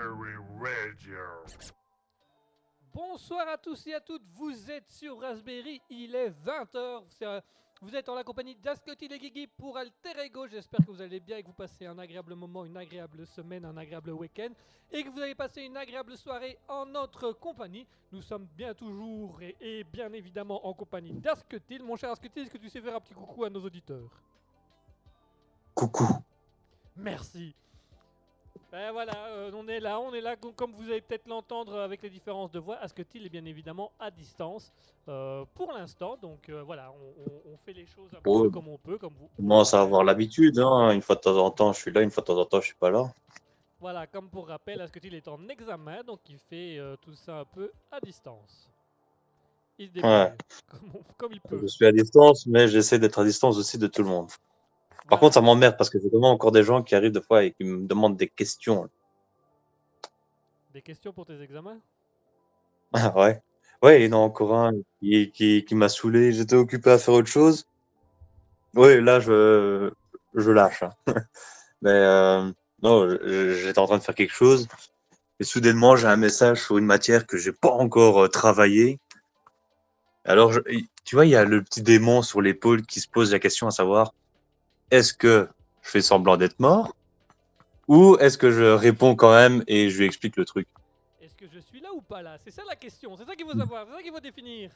Raspberry Radio. Bonsoir à tous et à toutes, vous êtes sur Raspberry, il est 20h. Vous êtes en la compagnie d'Ascotti et Guigui pour Alter Ego. J'espère que vous allez bien et que vous passez un agréable moment, une agréable semaine, un agréable week-end et que vous avez passé une agréable soirée en notre compagnie. Nous sommes bien toujours et, et bien évidemment en compagnie d'Asketil. Mon cher Asketil, est-ce que tu sais faire un petit coucou à nos auditeurs? Coucou. Merci. Ben voilà, euh, on est là, on est là, com- comme vous allez peut-être l'entendre avec les différences de voix, Asketil est bien évidemment à distance euh, pour l'instant, donc euh, voilà, on, fait les choses un peu Ouais. comme on peut, comme vous. On commence à avoir l'habitude. Hein. Une fois de temps en temps, je suis là. Une fois de temps en temps, je suis pas là. Voilà, comme pour rappel, Asketil est en examen, donc il fait tout ça un peu à distance. Il se débrouille Ouais. comme, comme il peut. Je suis à distance, mais j'essaie d'être à distance aussi de tout le monde. Par Voilà. contre, ça m'emmerde parce que j'ai vraiment encore des gens qui arrivent des fois et qui me demandent des questions. Des questions pour tes examens? Ah ouais. Ouais, il y en a encore un qui, qui, qui m'a saoulé. J'étais occupé à faire autre chose. Oui, là, je, je lâche. hein. Mais euh, non, j'étais en train de faire quelque chose. Et soudainement, j'ai un message sur une matière que j'ai pas encore euh, travaillé. Alors, je- tu vois, il y a le petit démon sur l'épaule qui se pose la question à savoir est-ce que je fais semblant d'être mort ou est-ce que je réponds quand même et je lui explique le truc? Est-ce que je suis là ou pas là? C'est ça la question, c'est ça qu'il faut savoir, c'est ça qu'il faut définir.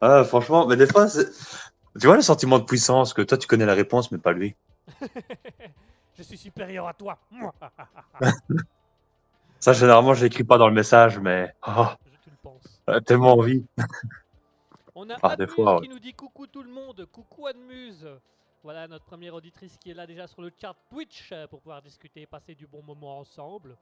Ah, franchement, mais des fois, tu vois le sentiment de puissance que toi tu connais la réponse, mais pas lui. je suis supérieur à toi. Ça, généralement, je l'écris pas dans le message, mais oh, Je le pense. tellement envie. On a Ah, des Admuse fois, ouais. qui nous dit coucou tout le monde, coucou Admuse. Voilà notre première auditrice qui est là déjà sur le chat Twitch euh, pour pouvoir discuter et passer du bon moment ensemble.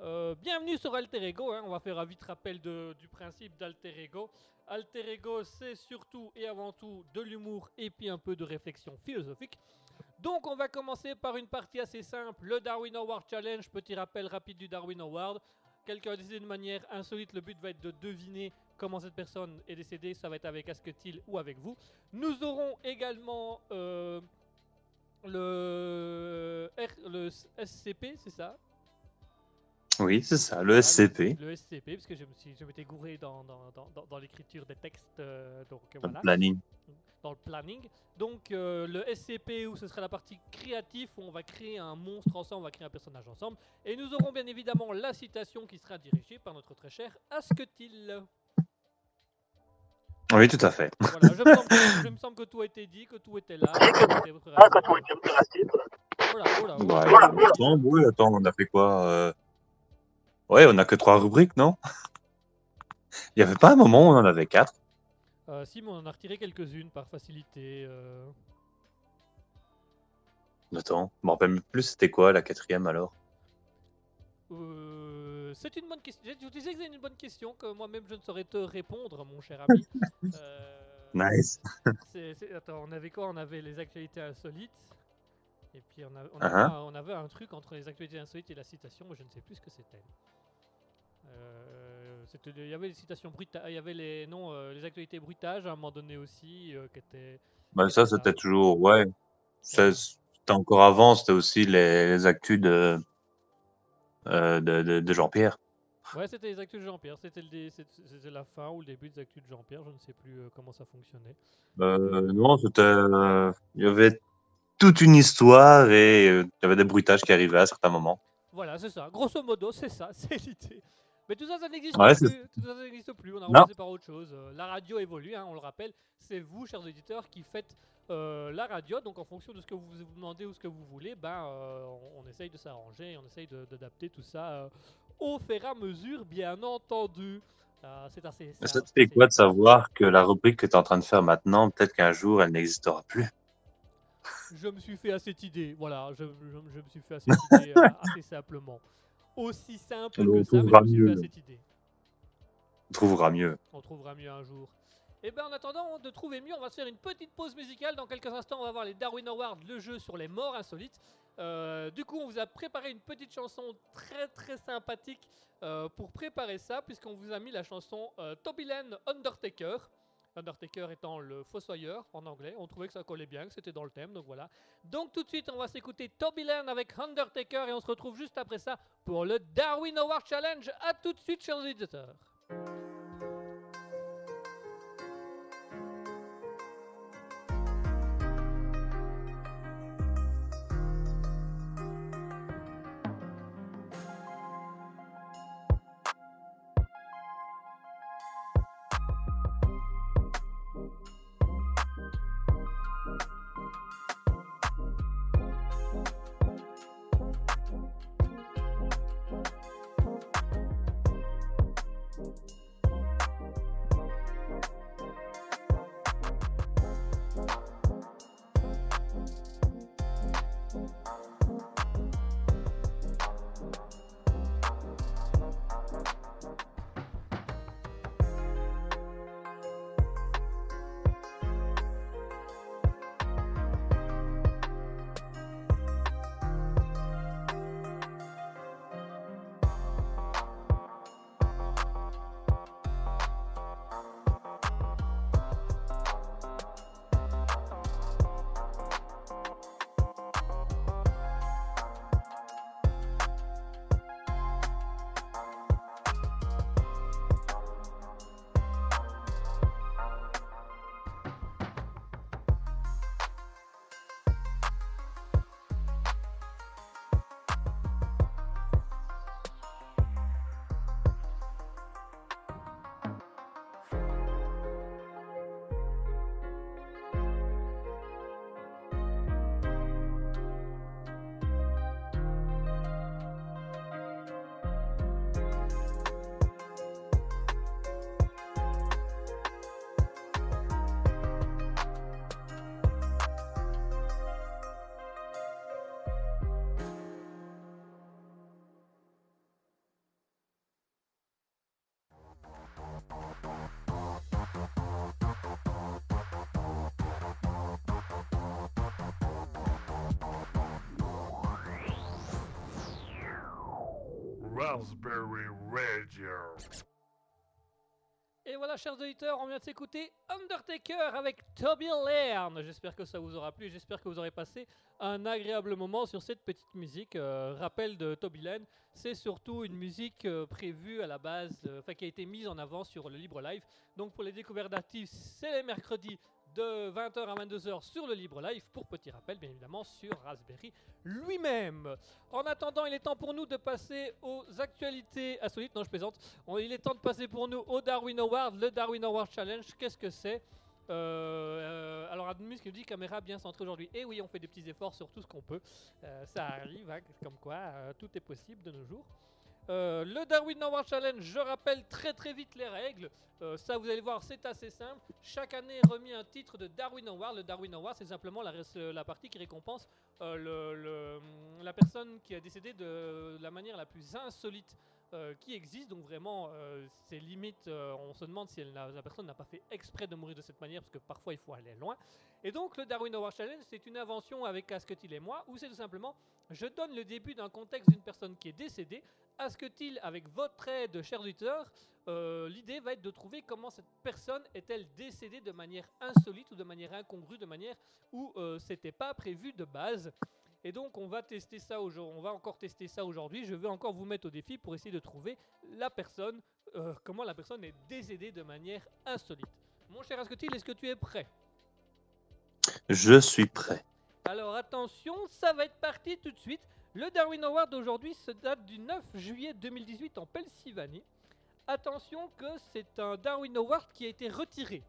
Euh, bienvenue sur Alter Ego, hein, on va faire un vite rappel de- du principe d'Alter Ego. Alter Ego, c'est surtout et avant tout de l'humour et puis un peu de réflexion philosophique. Donc on va commencer par une partie assez simple, le Darwin Award Challenge, petit rappel rapide du Darwin Award. Quelqu'un a décidé de manière insolite, le but va être de deviner comment cette personne est décédée, ça va être avec Asketil ou avec vous. Nous aurons également euh, le, R- le SCP, c'est ça? Oui, c'est ça, le SCP, Le SCP, parce que je me suis, je m'étais gouré dans, dans, dans, dans- dans l'écriture des textes, euh, donc euh, le planning. dans le planning. Donc euh, le SCP où ce sera la partie créative où on va créer un monstre ensemble, on va créer un personnage ensemble. Et nous aurons bien évidemment la citation qui sera dirigée par notre très cher Asketil. Oui, tout à fait. Voilà, je me, semble que, je me semble que tout a été dit, que tout était là. que tout était réactif. Voilà, voilà, voilà. Ouais. Attends, oui, attends, on a fait quoi euh? Ouais, on a que trois rubriques, non? Il y avait pas un moment où on en avait quatre? Euh, si, mais on en a retiré quelques-unes par facilité. euh. Attends, je me rappelle même plus c'était quoi la quatrième alors? Euh, c'est une bonne question. Je disais que c'est une bonne question que moi-même je ne saurais te répondre, mon cher ami. Euh, Nice. c'est- c'est- Attends, on avait quoi? On avait les actualités insolites. Et puis on, a- on Uh-huh. avait, un, on avait un truc entre les actualités insolites et la citation, mais je ne sais plus ce que c'était. Euh, c'était- Il y avait les citations il y avait les, non, euh, les actualités bruitages à un moment donné aussi, qui étaient. Bah, ça, c'était toujours, ouais. C'était encore avant, c'était aussi les, les actus de, de, de, de Jean-Pierre. Ouais, c'était les actus de Jean-Pierre. C'était la fin ou le début des actus de Jean-Pierre. Je ne sais plus euh, comment ça fonctionnait. Euh, non, c'était, euh, il y avait toute une histoire et euh, il y avait des bruitages qui arrivaient à certains moments. Voilà, c'est ça. Grosso modo, c'est ça, c'est l'idée. Mais tout ça, ça n'existe Ouais, plus. Tout ça, ça n'existe plus. On a remplacé par autre chose. Euh, la radio évolue, hein, on le rappelle. C'est vous, chers auditeurs, qui faites euh, la radio. Donc, en fonction de ce que vous vous demandez ou ce que vous voulez, ben, euh, on, on essaye de s'arranger, on essaye d'adapter tout ça euh, au fur et à mesure, bien entendu. C'est assez. Ça te fait quoi de savoir que la rubrique que tu es en train de faire maintenant, peut-être qu'un jour, elle n'existera plus? Je me suis fait à cette idée. Voilà, je, je- je me suis fait à cette idée assez simplement. Aussi simple On que ça, mais je trouvera me suis fait à mieux. cette idée. On trouvera mieux. On trouvera mieux un jour. Et bien en attendant de trouver mieux, on va se faire une petite pause musicale. Dans quelques instants, on va voir les Darwin Awards, le jeu sur les morts insolites. Euh, du coup, on vous a préparé une petite chanson très très sympathique euh, pour préparer ça, puisqu'on vous a mis la chanson euh, Tobyland Undertaker. Undertaker étant le fossoyeur en anglais. On trouvait que ça collait bien, que c'était dans le thème, donc voilà. Donc tout de suite, on va s'écouter Toby Land avec Undertaker et on se retrouve juste après ça pour le Darwin Award Challenge. À tout de suite, chers auditeurs. Et voilà, chers auditeurs, on vient de s'écouter Undertaker avec Toby Lairn. J'espère que ça vous aura plu. J'espère que vous aurez passé un agréable moment sur cette petite musique. Euh, rappel de Toby Lairn, c'est surtout une musique euh, prévue à la base, euh, enfin qui a été mise en avant sur le Libre Live. Donc pour les découvertes d'actifs, c'est les mercredis de 20h à 22h sur le Libre Live, pour petit rappel, bien évidemment, sur Raspberry lui-même. En attendant, il est temps pour nous de passer aux actualités insolites. Non, je plaisante. Il est temps de passer pour nous au Darwin Award, le Darwin Award Challenge. Qu'est-ce que c'est? Euh, euh, alors Admus qui nous dit caméra bien centrée aujourd'hui. Et oui, on fait des petits efforts sur tout ce qu'on peut. Euh, ça arrive, hein, comme quoi tout est possible de nos jours. Euh, le Darwin Award Challenge, je rappelle très très vite les règles. Euh, ça, vous allez voir, c'est assez simple. Chaque année est remis un titre de Darwin Award. Le Darwin Award, c'est simplement la, partie qui récompense euh, la personne qui a décédé de la manière la plus insolite euh, qui existe. Donc vraiment, euh, c'est limite, euh, on se demande si la personne n'a pas fait exprès de mourir de cette manière, parce que parfois il faut aller loin. Et donc le Darwin Award Challenge, c'est une invention avec Asketil et moi, où c'est tout simplement, je donne le début d'un contexte d'une personne qui est décédée. Asketil, avec votre aide, chers auditeurs, euh, l'idée va être de trouver comment cette personne est-elle décédée de manière insolite ou de manière incongrue, de manière où c'était pas prévu de base. Et donc on va tester ça aujourd'hui, on va encore tester ça aujourd'hui. Je vais encore vous mettre au défi pour essayer de trouver la personne, euh, comment la personne est décédée de manière insolite. Mon cher Asketil, est-ce que tu es prêt? Je suis prêt. Alors attention, ça va être parti tout de suite. Le Darwin Award d'aujourd'hui se date du 9 juillet 2018 en Pennsylvanie. Attention que c'est un Darwin Award qui a été retiré.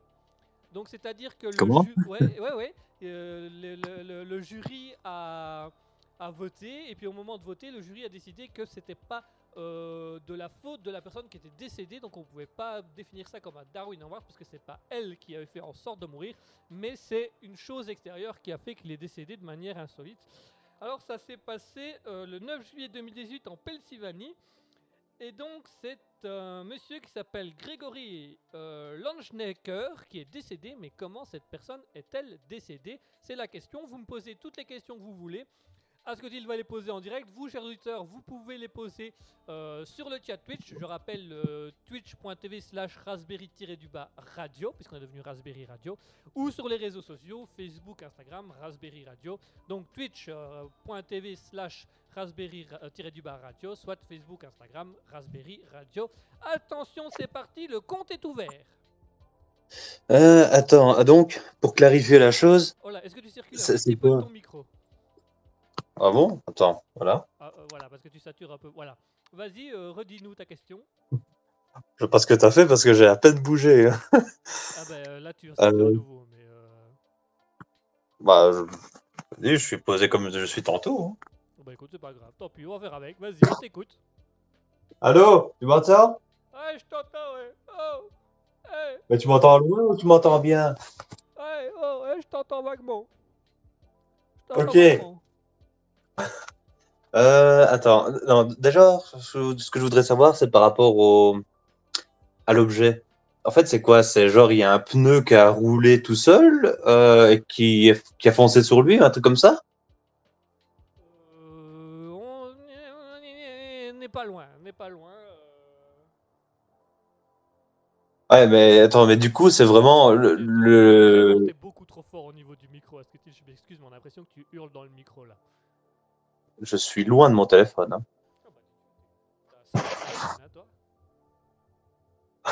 Donc c'est-à-dire que le, Comment ju- ouais, ouais, ouais, euh, le, le- le- le jury a, a voté et puis au moment de voter, le jury a décidé que c'était pas euh, de la faute de la personne qui était décédée, donc on pouvait pas définir ça comme un Darwin Award parce que c'est pas elle qui avait fait en sorte de mourir, mais c'est une chose extérieure qui a fait qu'il est décédé de manière insolite. Alors ça s'est passé euh, le 9 juillet 2018 en Pennsylvanie. Et donc c'est un monsieur qui s'appelle Grégory euh, Langenecker qui est décédé. Mais comment cette personne est-elle décédée? C'est la question. Vous me posez toutes les questions que vous voulez. Askodil va les poser en direct. Vous, chers auditeurs, vous pouvez les poser euh, sur le chat Twitch. Je rappelle euh, twitch.tv slash raspberry-du-bas radio, puisqu'on est devenu Raspberry Radio, ou sur les réseaux sociaux, Facebook, Instagram, Raspberry Radio. Donc twitch.tv slash raspberry-du-bas radio, soit Facebook, Instagram, Raspberry Radio. Attention, c'est parti, le compte est ouvert. Euh, attends, ah, donc, pour clarifier la chose. Oh là, est-ce que tu circules un petit peu ton micro Ah bon? Attends, voilà. Ah, euh, Voilà, parce que tu satures un peu. Voilà. Vas-y, euh, redis-nous ta question. Je sais pas ce que t'as fait parce que j'ai à peine bougé. Ah ben euh, là, tu Euh. à nouveau. Mais, euh, Bah, je suis posé comme je suis tantôt. hein. Bah écoute, c'est pas grave. Tant pis, on va faire avec. Vas-y, on t'écoute. Allô Tu m'entends? Ouais, je t'entends, ouais. Oh Hey, Mais tu m'entends loin ou tu m'entends bien? Hey, oh, hey, je t'entends vaguement. Ok. vaguement. Euh, attends, non, déjà, ce ce que je voudrais savoir, c'est par rapport au... à l'objet. En fait, c'est quoi? C'est genre, il y a un pneu qui a roulé tout seul, euh, et qui, qui a foncé sur lui, un truc comme ça? Ouais, mais attends, mais du coup, c'est vraiment le, le... T'es beaucoup trop fort au niveau du micro. Est-ce que tu- je m'excuse, mais on a l'impression que tu hurles dans le micro là. Je suis loin de mon téléphone. hein. Ah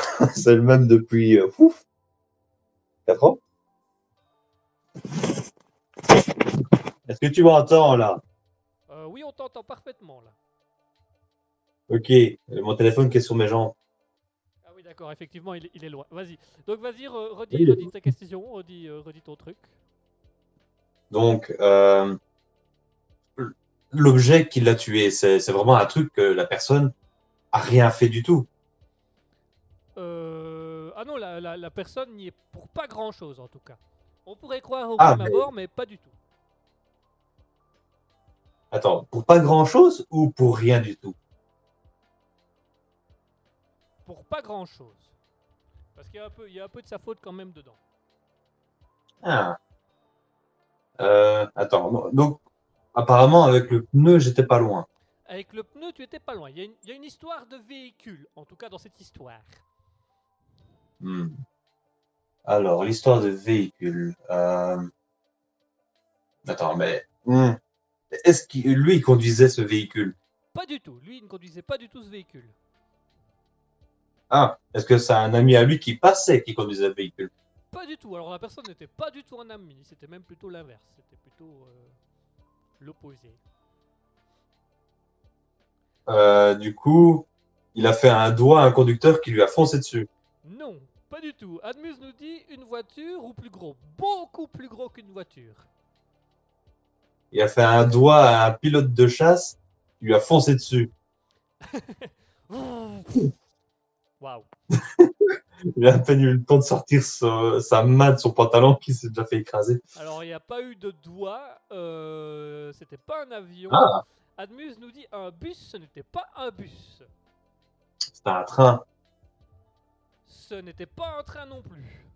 bah, C'est le même depuis euh, ouf, 4 ans. Est-ce que tu m'entends là? Euh, Oui, on t'entend parfaitement là. Ok, mon téléphone qui est sur mes jambes. D'accord, effectivement, il, est- il est loin. Vas-y. Donc, vas-y, re- redis, Oui, ta question, redis, euh, redis ton truc. Donc, euh, l'objet qui l'a tué, c'est c'est vraiment un truc que la personne a rien fait du tout. Euh, Ah non, la, la- la personne n'y est pour pas grand chose en tout cas. On pourrait croire au Ah, mais- abord, mais pas du tout. Attends, pour pas grand-chose ou pour rien du tout? Pour pas grand chose. Parce qu'il y, a un peu- il y a un peu de sa faute quand même dedans. Ah. Euh, attends, donc apparemment avec le pneu, j'étais pas loin. Avec le pneu, tu étais pas loin. Il y, a une- il y a une histoire de véhicule, en tout cas dans cette histoire. Hmm. Alors, l'histoire de véhicule. euh, Attends, mais hmm. est-ce qu'il lui il conduisait ce véhicule? Pas du tout. Lui, il ne conduisait pas du tout ce véhicule. Ah, est-ce que c'est un ami à lui qui passait qui conduisait le véhicule? Pas du tout. Alors la personne n'était pas du tout un ami. C'était même plutôt l'inverse. C'était plutôt euh, l'opposé. Euh, du coup, il a fait un doigt à un conducteur qui lui a foncé dessus. Non, pas du tout. Admus nous dit une voiture ou plus gros. Beaucoup plus gros qu'une voiture. Il a fait un doigt à un pilote de chasse qui lui a foncé dessus. Waouh. Il a à peine eu le temps de sortir sa, sa main de son pantalon qui s'est déjà fait écraser. Alors il n'y a pas eu de doigt. euh, C'était pas un avion. Ah, Admus nous dit un bus. Ce n'était pas un bus. c'était un train. Ce n'était pas un train non plus.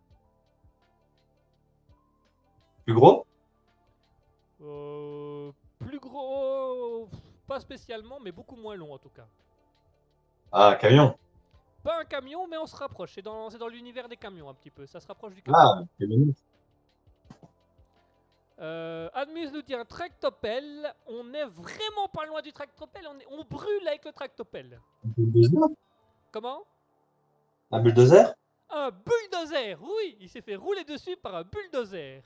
Plus gros? Euh, plus gros, pas spécialement, mais beaucoup moins long en tout cas. Ah, camion. Pas un camion, mais on se rapproche. C'est dans, c'est dans l'univers des camions un petit peu. Ça se rapproche du camion. Ah, camion. Euh, Admus nous dit un tractopelle. On est vraiment pas loin du tractopelle. On, est- on brûle avec le tractopelle. Comment? Un bulldozer? Un bulldozer. Oui, il s'est fait rouler dessus par un bulldozer.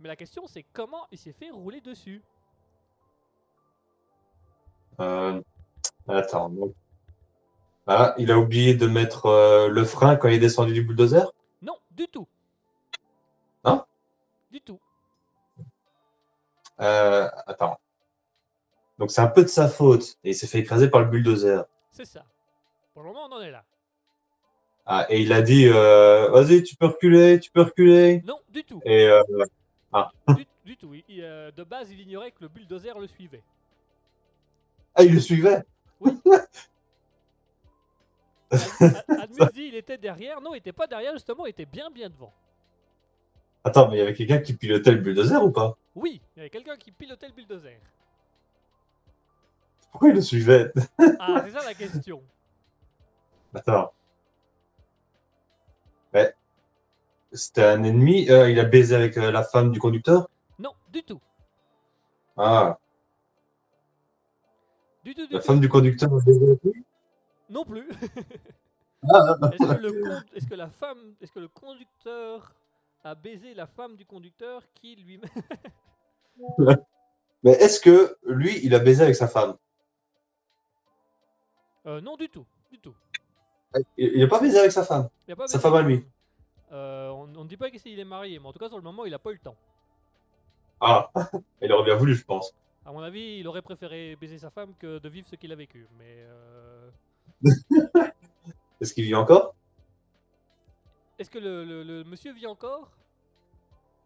Mais la question c'est comment il s'est fait rouler dessus? Euh, attends. donc. Ah, il a oublié de mettre euh, le frein quand il est descendu du bulldozer? Non, du tout. Non? Du tout. Euh, attends. Donc c'est un peu de sa faute. Et il s'est fait écraser par le bulldozer. C'est ça. Pour le moment, on en est là. Ah, et il a dit euh, Vas-y, tu peux reculer, tu peux reculer. Non, du tout. Et euh, du, du tout. Il- il, de base, il ignorait que le bulldozer le suivait. ah, il le suivait? Ad- Ad- Admus dit il était derrière. Non, il était pas derrière, justement, il était bien bien devant. Attends, mais il y avait quelqu'un qui pilotait le bulldozer ou pas? Oui, il y avait quelqu'un qui pilotait le bulldozer. Pourquoi il le suivait? Ah, c'est ça la question. Attends. Ouais. C'était un ennemi. euh, il a baisé avec euh, la femme du conducteur? Non, du tout. Ah, Du tout, du la tout. femme du conducteur a baisé avec lui? Non plus. Ah, Est-ce que, le est-ce que la femme, est-ce que le conducteur a baisé la femme du conducteur qui lui Mais est-ce que lui, il a baisé avec sa femme euh, Non, du tout, du tout. Il il a pas baisé avec sa femme. Il a pas Sa femme à lui. Euh, on ne dit pas s'il est marié, mais en tout cas sur le moment, il a pas eu le temps. Ah, il aurait bien voulu, je pense. À mon avis, il aurait préféré baiser sa femme que de vivre ce qu'il a vécu. Mais euh, Est-ce qu'il vit encore? Est-ce que le, le- le monsieur vit encore?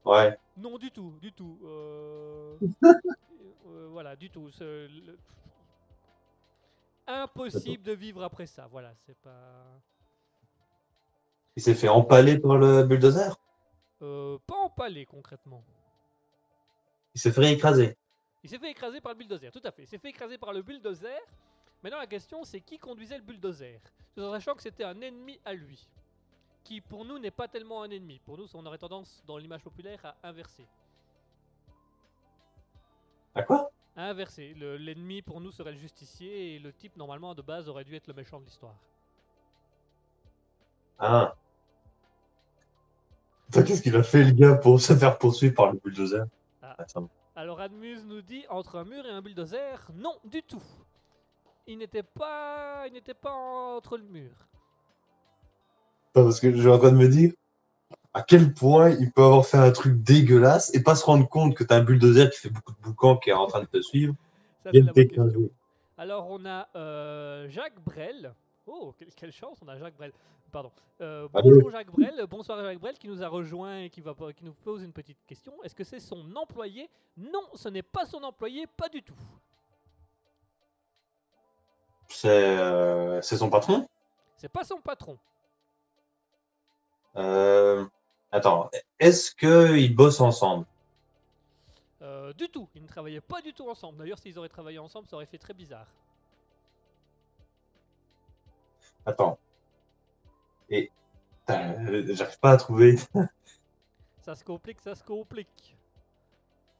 Ouais. Non, du tout, du tout. Euh, euh, voilà, du tout. Le- Impossible de vivre après ça. Voilà, c'est pas. Il s'est fait empaler par le bulldozer? Euh, pas empalé concrètement. Il s'est fait écraser. Il s'est fait écraser par le bulldozer, tout à fait. Il s'est fait écraser par le bulldozer. Maintenant, la question, c'est qui conduisait le bulldozer? Tout en sachant que c'était un ennemi à lui. Qui, pour nous, n'est pas tellement un ennemi. Pour nous, on aurait tendance, dans l'image populaire, à inverser. À quoi? À inverser. Le- L'ennemi, pour nous, serait le justicier. Et le type, normalement, de base, aurait dû être le méchant de l'histoire. Ah. Qu'est-ce qu'il a fait, le gars, pour se faire poursuivre par le bulldozer? Ah. Attends. Alors, Admuse nous dit entre un mur et un bulldozer, non, du tout. Il n'était pas, il n'était pas entre le mur. Parce que je suis en train de me dire à quel point il peut avoir fait un truc dégueulasse et pas se rendre compte que t'as un bulldozer qui fait beaucoup de boucans qui est en train de te suivre. Ça. Alors on a euh, Jacques Brel. Oh, quelle, chance, on a Jacques Brel. Pardon. Euh, Ah bonjour Jacques Brel, bonsoir Jacques Brel qui nous a rejoint et qui, va, qui nous pose une petite question. Est-ce que c'est son employé? Non, ce n'est pas son employé, pas du tout. C'est euh, c'est son patron? C'est pas son patron. Euh, Attends, est-ce qu'ils bossent ensemble? Euh, du tout, ils ne travaillaient pas du tout ensemble. D'ailleurs, s'ils auraient travaillé ensemble, ça aurait fait très bizarre. Attends. Et. J'arrive pas à trouver. Ça se complique, ça se complique.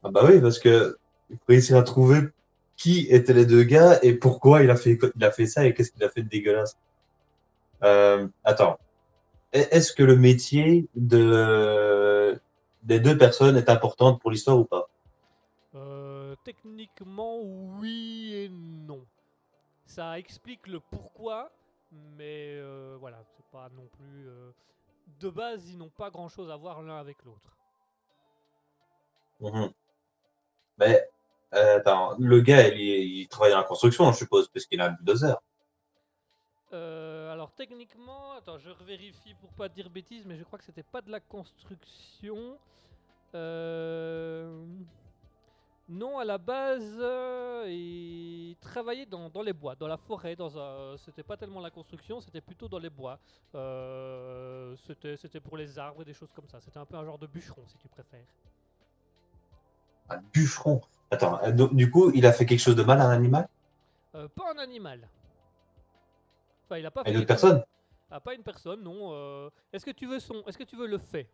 Ah bah oui, parce que il faut réussir à trouver qui étaient les deux gars et pourquoi il a fait, il a fait ça et qu'est-ce qu'il a fait de dégueulasse. Euh, attends. Est-ce que le métier de, des deux personnes est important pour l'histoire ou pas? Euh, techniquement, oui et non. Ça explique le pourquoi, mais euh, voilà, c'est pas non plus. De base, ils n'ont pas grand chose à voir l'un avec l'autre. Mhm. Mais, euh, attends, le gars, il, il travaille dans la construction, je suppose, parce qu'il a un bulldozer. Euh, alors, techniquement, attends, je revérifie pour pas dire bêtises, mais je crois que c'était pas de la construction. Euh, Non, à la base, euh, il travaillait dans, dans les bois, dans la forêt. Dans un... C'était pas tellement la construction, c'était plutôt dans les bois. Euh, C'était c'était pour les arbres et des choses comme ça. C'était un peu un genre de bûcheron, si tu préfères. Un bûcheron. Attends, euh, donc, du coup, il a fait quelque chose de mal à un animal? Euh, pas un animal. Enfin, il a pas À fait une autre personne? Ah, pas une personne, non. euh, Est-ce que tu veux son Est-ce que tu veux le fait?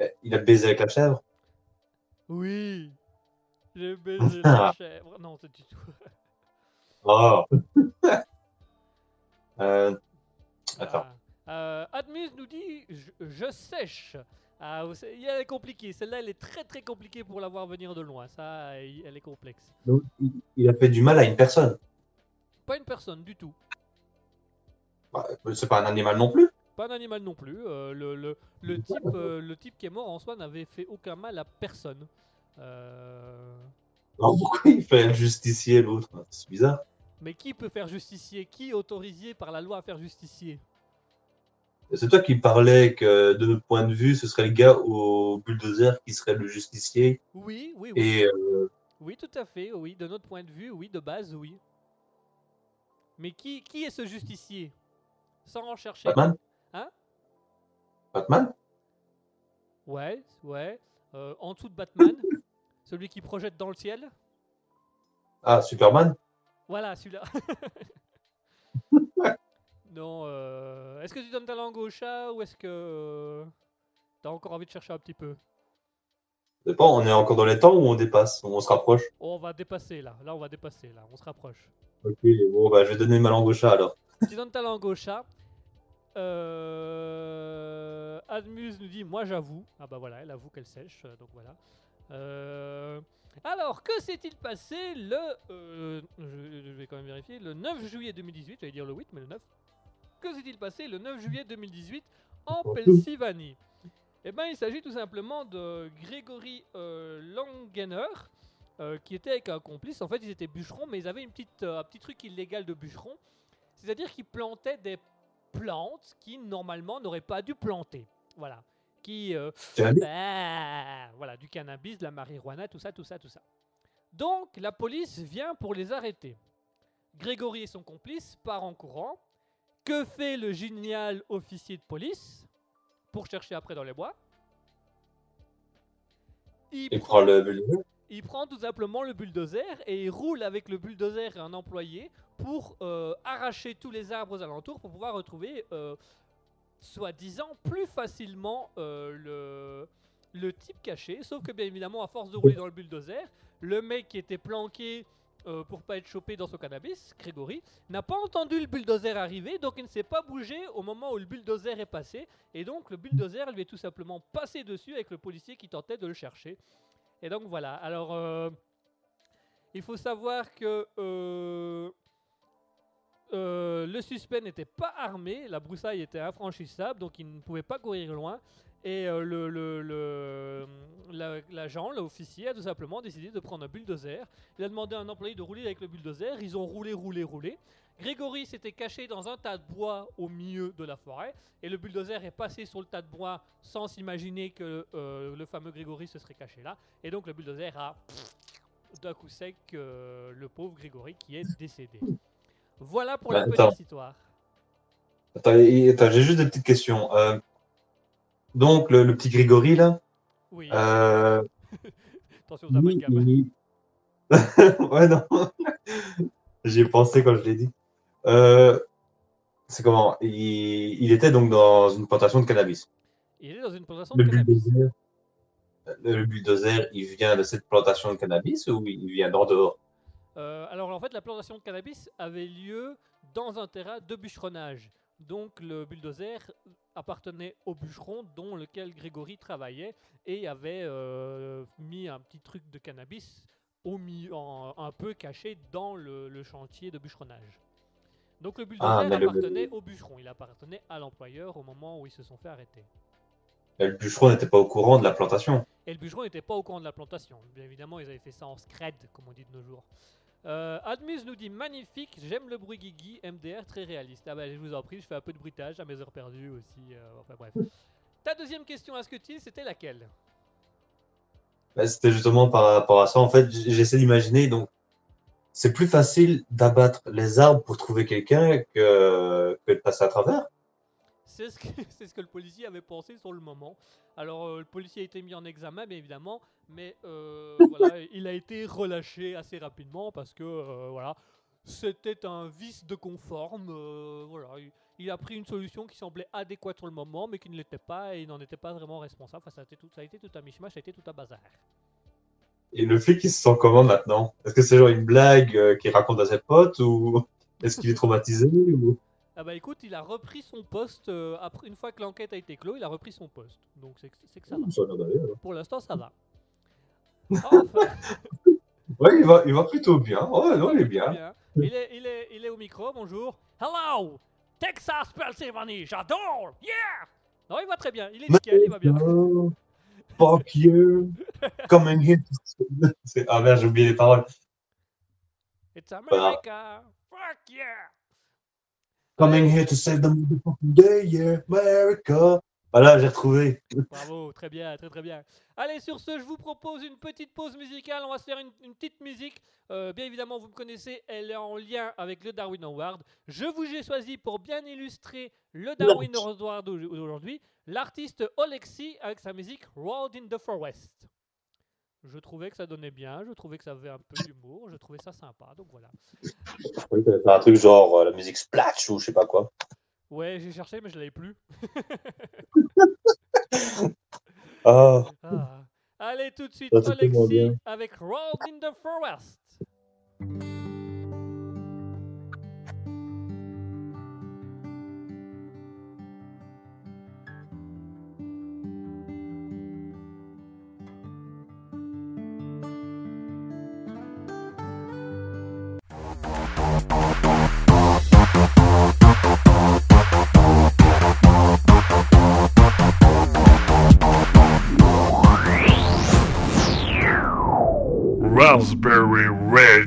Euh, Il a baisé avec la chèvre Oui. J'ai baisé la chèvre. Non, c'est du tout. Oh euh, Attends. Ah. Admuse nous dit je, je sèche. Ah, elle est compliquée. Celle-là, elle est très très compliquée pour la voir venir de loin. Ça, elle est complexe. Donc, il- a fait du mal à une personne. Pas une personne du tout. Bah, C'est pas un animal non plus. Pas un animal non plus. euh, le, le, le type, euh, le type qui est mort en soi n'avait fait aucun mal à personne. Euh, Alors pourquoi il fait le justicier l'autre? C'est bizarre. Mais qui peut faire justicier? Qui est autorisé par la loi à faire justicier? C'est toi qui parlais que de notre point de vue, ce serait le gars au bulldozer qui serait le justicier. Oui, oui, oui. Et euh, Oui, tout à fait, oui. De notre point de vue, oui, de base, oui. Mais qui, qui est ce justicier? Sans en chercher. Batman Hein? Batman? Ouais, ouais. Euh, en dessous de Batman, celui qui projette dans le ciel. Ah, Superman? Voilà, celui-là. non, euh, est-ce que tu donnes ta langue au chat ou est-ce que euh, t'as encore envie de chercher un petit peu? Pas, on est encore dans les temps ou on dépasse On se rapproche On va dépasser là. Là, on va dépasser là. On se rapproche. Ok, bon, bah, je vais donner ma langue au chat alors. tu donnes ta langue au chat. Euh... Admuse nous dit Moi j'avoue. Ah bah voilà, elle avoue qu'elle sèche. Donc voilà. Euh, Alors, que s'est-il passé le. euh, je, je vais quand même vérifier. Le 9 juillet 2018. J'allais dire le 8, mais le 9. Que s'est-il passé le 9 juillet 2018 en Pennsylvanie? Eh bien, il s'agit tout simplement de Grégory euh, Langener. euh, qui était avec un complice. En fait, ils étaient bûcherons, mais ils avaient une petite, euh, un petit truc illégal de bûcheron. C'est-à-dire qu'ils plantaient des plantes qui, normalement, n'auraient pas dû planter. Voilà. Qui. euh, bah, voilà, du cannabis, de la marijuana, tout ça, tout ça, tout ça. Donc, la police vient pour les arrêter. Grégory et son complice partent en courant. Que fait le génial officier de police pour chercher après dans les bois? Il Il prend le bulldozer? il prend tout simplement le bulldozer et il roule avec le bulldozer et un employé pour euh, arracher tous les arbres aux alentours pour pouvoir retrouver, euh, soi-disant, plus facilement euh, le, le type caché. Sauf que bien évidemment, à force de rouler dans le bulldozer, le mec qui était planqué euh, pour pas être chopé dans son cannabis, Grégory, n'a pas entendu le bulldozer arriver, donc il ne s'est pas bougé au moment où le bulldozer est passé. Et donc le bulldozer lui est tout simplement passé dessus avec le policier qui tentait de le chercher. Et donc voilà. Alors, euh, il faut savoir que euh, euh, le suspect n'était pas armé, la broussaille était infranchissable, donc il ne pouvait pas courir loin. Et euh, le, le- le- la- l'agent, l'officier, a tout simplement décidé de prendre un bulldozer. Il a demandé à un employé de rouler avec le bulldozer. Ils ont roulé, roulé, roulé. Grégory s'était caché dans un tas de bois au milieu de la forêt. Et le bulldozer est passé sur le tas de bois sans s'imaginer que euh, le fameux Grégory se serait caché là. Et donc le bulldozer a d'un coup sec euh, le pauvre Grégory qui est décédé. Voilà pour la Bah, attends. petite histoire. Attends, j'ai juste des petites questions. Euh, donc, le, le petit Grégory, là, Oui, euh, attention aux amalgames. il- ouais, non. J'y ai pensé quand je l'ai dit. Euh, c'est comment? Il, il était donc dans une plantation de cannabis. Il est dans une plantation Le de cannabis. bulldozer, le bulldozer, il vient de cette plantation de cannabis ou il vient d'en dehors? Euh, alors en fait, la plantation de cannabis avait lieu dans un terrain de bûcheronnage. Donc le bulldozer appartenait au bûcheron dont lequel Grégory travaillait et avait euh, mis un petit truc de cannabis au en- un peu caché dans le, le chantier de bûcheronnage. Donc le bulldozer Ah, le- appartenait au bûcheron, il appartenait à l'employeur au moment où ils se sont fait arrêter. Et Le bûcheron n'était pas au courant de la plantation. Et le bûcheron n'était pas au courant de la plantation. Bien évidemment, ils avaient fait ça en scred, comme on dit de nos jours. Euh, Admus nous dit magnifique, j'aime le bruit guigui, MDR très réaliste. Ah bah je vous en prie, je fais un peu de bruitage à mes heures perdues aussi. euh, enfin bref. Ta deuxième question à tu c'était laquelle? Bah, C'était justement par rapport à ça. En fait, j'essaie d'imaginer. Donc, c'est plus facile d'abattre les arbres pour trouver quelqu'un que, que de passer à travers. C'est ce, que, c'est ce que le policier avait pensé sur le moment. Alors euh, le policier a été mis en examen bien évidemment, mais euh, voilà, il a été relâché assez rapidement parce que euh, voilà, c'était un vice de conforme. voilà, il, il a pris une solution qui semblait adéquate sur le moment, mais qui ne l'était pas et il n'en était pas vraiment responsable. Enfin, ça, a été tout, ça a été tout un mishmash, ça a été tout un bazar. Et le flic, il se sent comment maintenant? Est-ce que c'est genre une blague qu'il raconte à ses potes ou est-ce qu'il est traumatisé ou... Ah bah écoute, il a repris son poste euh, après une fois que l'enquête a été clos, il a repris son poste. Donc c'est que- ça va. Ça. Pour l'instant, ça va. Enfin, Ouais, il va, il va plutôt bien. Ouais, non, il est bien. Bien. Il est, il, est, il est au micro, bonjour. Hello! Texas, Pennsylvanie, j'adore! Yeah! Non, il va très bien, il est nickel, il va bien. Oh, fuck you. Coming here. Ah merde, j'ai oublié les paroles. It's America! Fuck yeah! Coming here to save the motherfucking day, yeah, America. Voilà, j'ai retrouvé. Bravo, très bien, très très bien. Allez, sur ce, je vous propose une petite pause musicale. On va se faire une, une petite musique. Euh, bien évidemment, vous me connaissez, elle est en lien avec le Darwin Award. Je vous ai choisi pour bien illustrer le Darwin Award d'aujourd'hui l'artiste Olexi avec sa musique Road in the Forest. Je trouvais que ça donnait bien, je trouvais que ça avait un peu d'humour, je trouvais ça sympa, donc voilà. Oui, un truc genre euh, la musique splash ou je sais pas quoi? Ouais, j'ai cherché, mais je l'avais plus. Ah, Ah. Allez, tout de suite, Alexis avec Round in the Forest.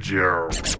Radio.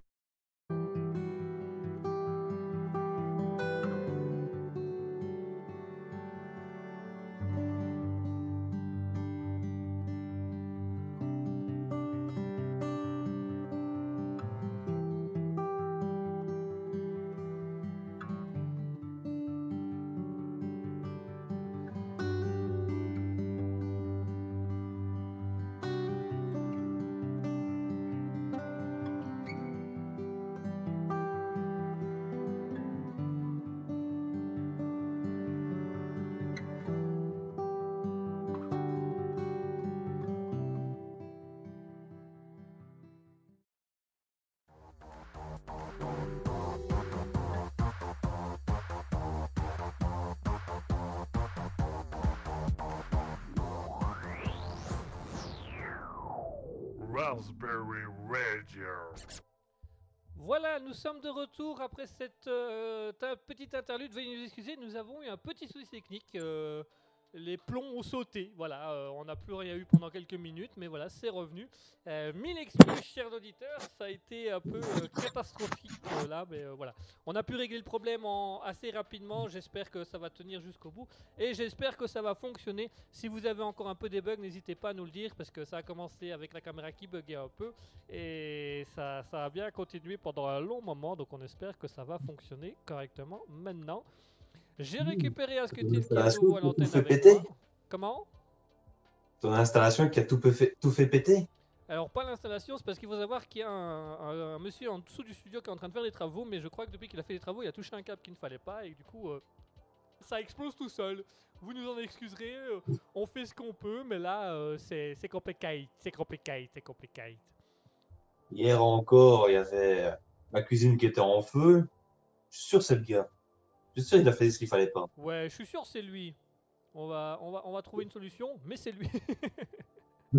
Nous sommes de retour après cette euh, petite interlude. Veuillez nous excuser, nous avons eu un petit souci technique. euh, les plombs ont sauté. Voilà, euh, on n'a plus rien eu pendant quelques minutes, mais voilà, c'est revenu. Euh, mille excuses, chers auditeurs, ça a été un peu euh, catastrophique là, mais voilà. On a pu régler le problème assez rapidement. J'espère que ça va tenir jusqu'au bout et j'espère que ça va fonctionner. Si vous avez encore un peu des bugs, n'hésitez pas à nous le dire parce que ça a commencé avec la caméra qui buguait un peu et ça, ça a bien continué pendant un long moment. Donc on espère que ça va fonctionner correctement maintenant. J'ai Mmh. récupéré à nouveau à qui a tout l'antenne avec péter. moi. Comment? Ton installation qui a tout, peu fait, tout fait péter. Alors pas l'installation, c'est parce qu'il faut savoir qu'il y a un, un- un monsieur en dessous du studio qui est en train de faire des travaux, mais je crois que depuis qu'il a fait les travaux, il a touché un câble qu'il ne fallait pas et du coup euh, ça explose tout seul. Vous nous en excuserez, euh, on fait ce qu'on peut, mais là euh, c'est c'est compliqué, c'est compliqué, c'est compliqué. Hier encore, il y avait ma cuisine qui était en feu. Je suis sûr que c'est le gars. Je suis sûr qu'il a fait ce qu'il fallait pas. Ouais, je suis sûr c'est lui. On va, on va, on va trouver une solution, mais c'est lui.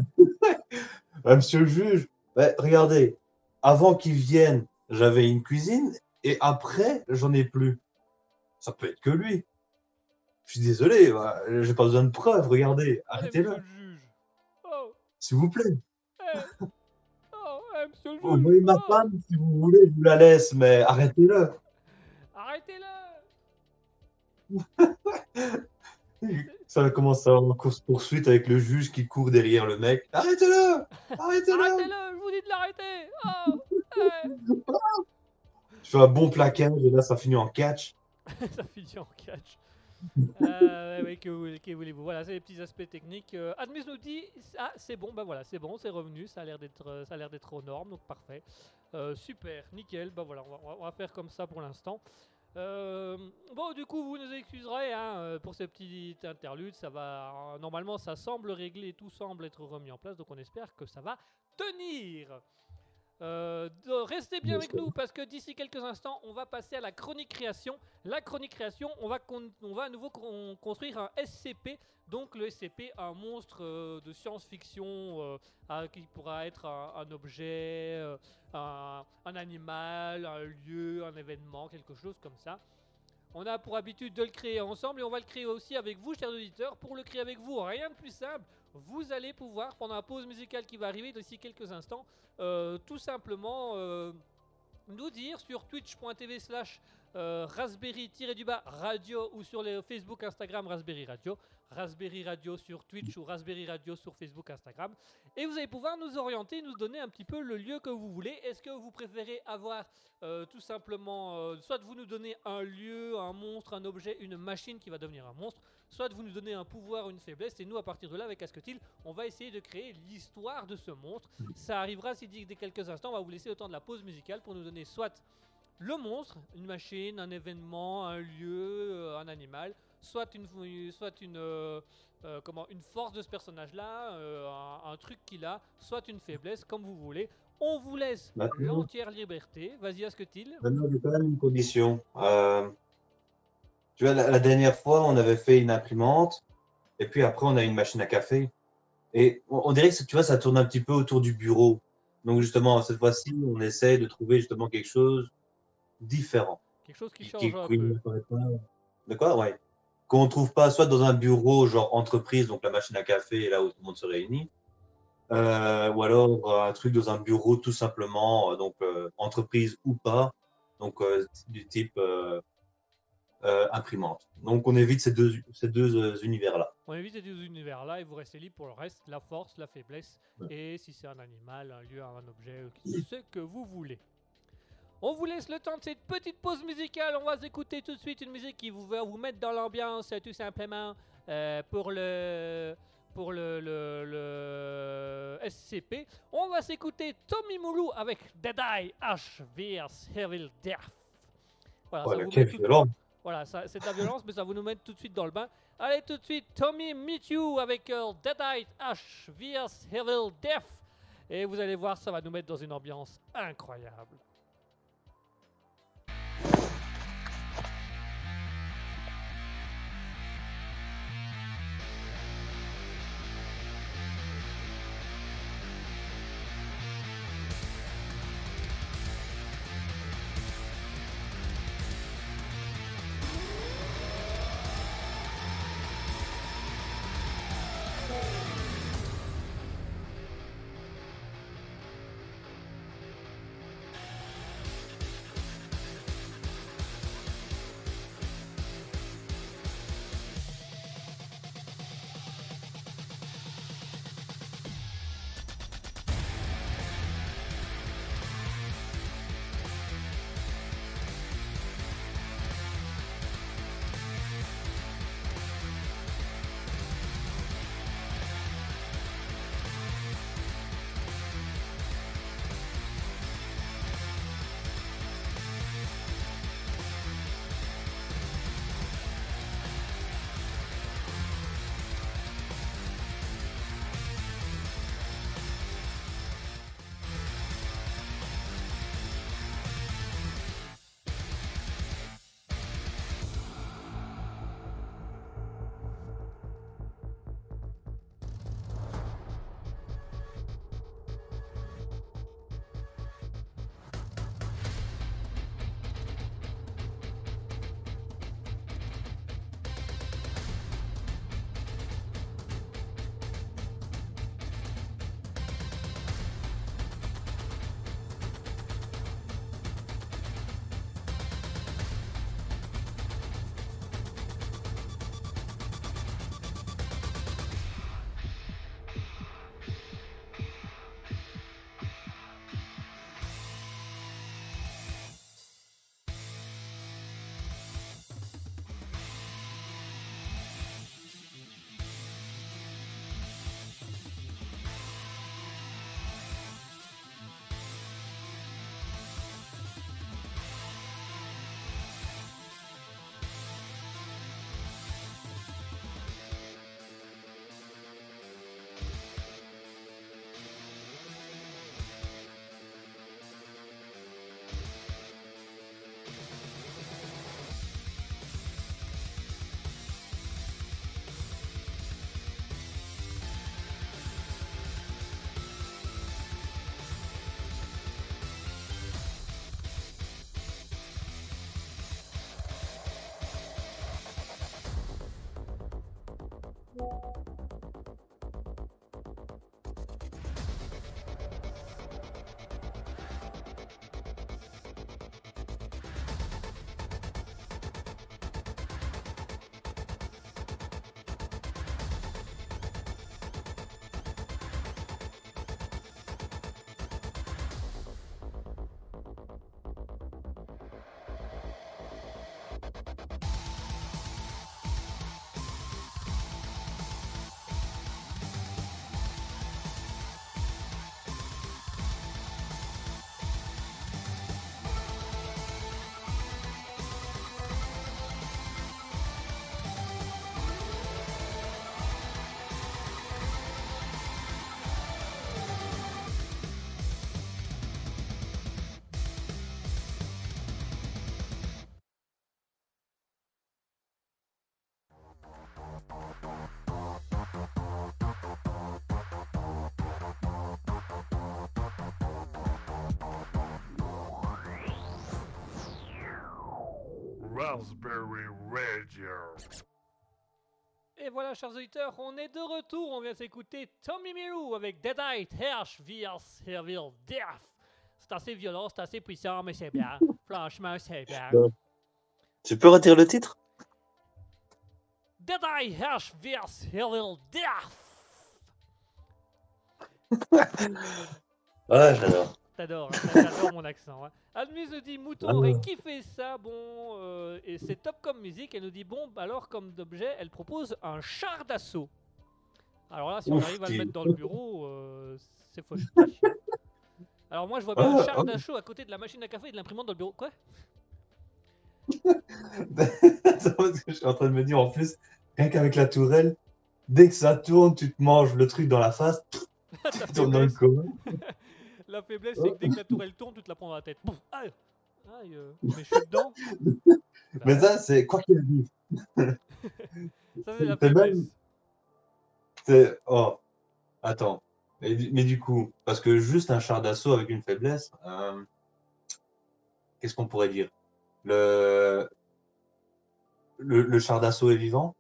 Monsieur le juge, bah, regardez, avant qu'il vienne, j'avais une cuisine et après, j'en ai plus. Ça peut être que lui. Je suis désolé, bah, j'ai pas besoin de preuves, regardez, arrêtez-le. Oh, s'il vous plaît. eh. Oh, eh, monsieur le juge. Envoyez ma Oh, femme si vous voulez, je vous la laisse, mais arrêtez-le. Arrêtez-le. Ça commence en course-poursuite avec le juge qui court derrière le mec. Arrêtez-le Arrêtez-le Arrêtez-le, je vous dis de l'arrêter. Oh, eh. Je fais un bon plaquage et là, ça finit en catch. ça finit en catch. Euh, ouais, que, que voulez-vous? Voilà, c'est les petits aspects techniques. Euh, Admus nous dit ah c'est bon, bah voilà, c'est bon, c'est revenu, ça a l'air d'être, euh, ça a l'air d'être aux normes, donc parfait, Euh, super, nickel. Bah voilà, va- on va faire comme ça pour l'instant. Euh, bon, du coup, vous nous excuserez hein, euh, pour ces petits interludes. Ça va, normalement, ça semble réglé, tout semble être remis en place, donc on espère que ça va tenir. Euh, de- restez bien avec nous parce que d'ici quelques instants, on va passer à la chronique création. La chronique création, on va, con- on va à nouveau con- construire un SCP. Donc le SCP, un monstre euh, de science-fiction euh, qui pourra être un, un objet, un, un animal, un lieu, un événement, quelque chose comme ça. On a pour habitude de le créer ensemble et on va le créer aussi avec vous, chers auditeurs. Pour le créer avec vous, rien de plus simple. Vous allez pouvoir, pendant la pause musicale qui va arriver d'ici quelques instants, euh, tout simplement euh, nous dire sur twitch.tv slash euh, raspberry-du-bas radio ou sur les Facebook, Instagram Raspberry Radio. Raspberry Radio sur Twitch ou Raspberry Radio sur Facebook, Instagram. Et vous allez pouvoir nous orienter, nous donner un petit peu le lieu que vous voulez. Est-ce que vous préférez avoir tout simplement, soit vous nous donnez un lieu, un monstre, un objet, une machine qui va devenir un monstre, soit vous nous donnez un pouvoir, une faiblesse, et nous, à partir de là, avec Asketil, on va essayer de créer l'histoire de ce monstre. Ça arrivera si dès quelques instants, on va vous laisser le temps de la pause musicale pour nous donner soit le monstre, une machine, un événement, un lieu, euh, un animal, soit une, soit une, euh, euh, comment, une force de ce personnage-là, euh, un, un truc qu'il a, soit une faiblesse, comme vous voulez. On vous laisse l'entière liberté. Vas-y, Asketil. maintenant, j'ai quand même une condition. Tu vois, la, la dernière fois, on avait fait une imprimante, et puis après, on a une machine à café. Et on, on dirait que, tu vois, ça tourne un petit peu autour du bureau. Donc, justement, cette fois-ci, on essaie de trouver justement quelque chose différent. Quelque chose qui Qui- change qui- un peu. De quoi? Ouais. Qu'on ne trouve pas soit dans un bureau, genre entreprise, donc la machine à café, là où tout le monde se réunit, euh, ou alors euh, un truc dans un bureau tout simplement, euh, donc euh, entreprise ou pas, donc euh, du type euh, imprimante. Donc on évite ces deux, ces deux euh, univers-là. On évite ces deux univers-là et vous restez libre pour le reste, la force, la faiblesse, Ouais. et si c'est un animal, un lieu, un objet, ce que vous voulez. On vous laisse le temps de cette petite pause musicale. On va s'écouter tout de suite une musique qui vous va vous mettre dans l'ambiance, tout simplement, euh, pour le pour le, le- le SCP. On va s'écouter Tommy Moulou avec Deadeye H vs Evil Death. Voilà, ça Voilà, vous quelle violence. Voilà, c'est de la violence, mais ça va nous mettre tout de suite dans le bain. Allez, tout de suite, Tommy Meet You avec euh, Deadite H vs Evil Death. Et vous allez voir, ça va nous mettre dans une ambiance incroyable. Raspberry Radio. Et voilà, chers auditeurs, on est de retour. On vient s'écouter Tommy Mirou avec Deadite Hersh via Servile Death. C'est assez violent, c'est assez puissant, mais c'est bien. Franchement, c'est bien. Tu peux retirer le titre? Deadite Hersh via Servile Death. Ouais, j'adore. T'adores, hein, t'adores mon accent. Hein. Admise nous dit Mouton Ah aurait kiffé ça, bon, euh, et c'est top comme musique. Elle nous dit bon, alors comme objet, elle propose un char d'assaut. Alors là, si on arrive à le mettre dans le bureau, euh, c'est faux. Alors moi, je vois bien un Ah, char d'assaut à côté de la machine à café et de l'imprimante dans le bureau. Quoi? Je suis en train de me dire en plus, rien qu'avec la tourelle, dès que ça tourne, tu te manges le truc dans la face, tu tournes dans le coma. La faiblesse, c'est que dès que la tourelle tourne, tu te la prends dans la tête. Boum, aïe, aïe, mais je suis dedans. Mais ça, c'est quoi qu'il arrive. ça c'est la même- faiblesse. C'est. Oh, attends. Mais, du- mais du coup, parce que juste un char d'assaut avec une faiblesse, euh, qu'est-ce qu'on pourrait dire? Le... le, le char d'assaut est vivant?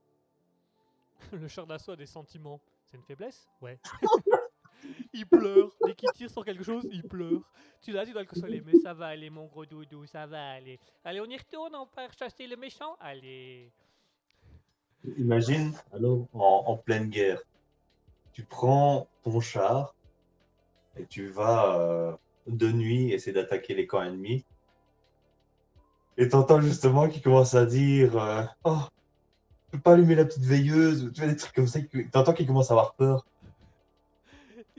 Le char d'assaut a des sentiments. C'est une faiblesse? Ouais. Il pleure. Dès qu'il tire sur quelque chose, il pleure. Tu l'as, tu dois le consoler. Mais ça va aller, mon gros doudou, ça va aller. Allez, on y retourne, on part chasser le méchant Allez. Imagine, alors, en, en pleine guerre, tu prends ton char et tu vas euh, de nuit essayer d'attaquer les camps ennemis. Et t'entends justement qu'ils commencent à dire euh, Oh, je peux pas allumer la petite veilleuse, ou tu vois des trucs comme ça. T'entends qu'ils commencent à avoir peur.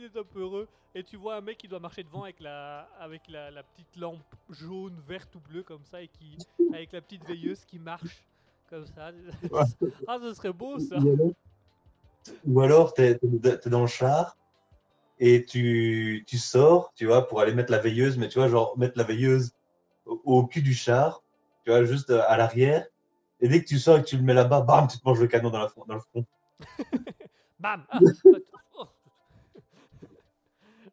Il est un peu heureux. Et tu vois un mec qui doit marcher devant avec la, avec la, la petite lampe jaune, verte ou bleue comme ça, et qui, avec la petite veilleuse qui marche comme ça. ah, ce serait beau ça. Ou alors, tu es, dans le char et tu, tu sors, tu vois, pour aller mettre la veilleuse, mais tu vois, genre mettre la veilleuse au, au cul du char, tu vois, juste euh, à l'arrière. Et dès que tu sors et que tu le mets là-bas, bam, tu te manges le canon dans, la, fron- dans le front. Bam Ah.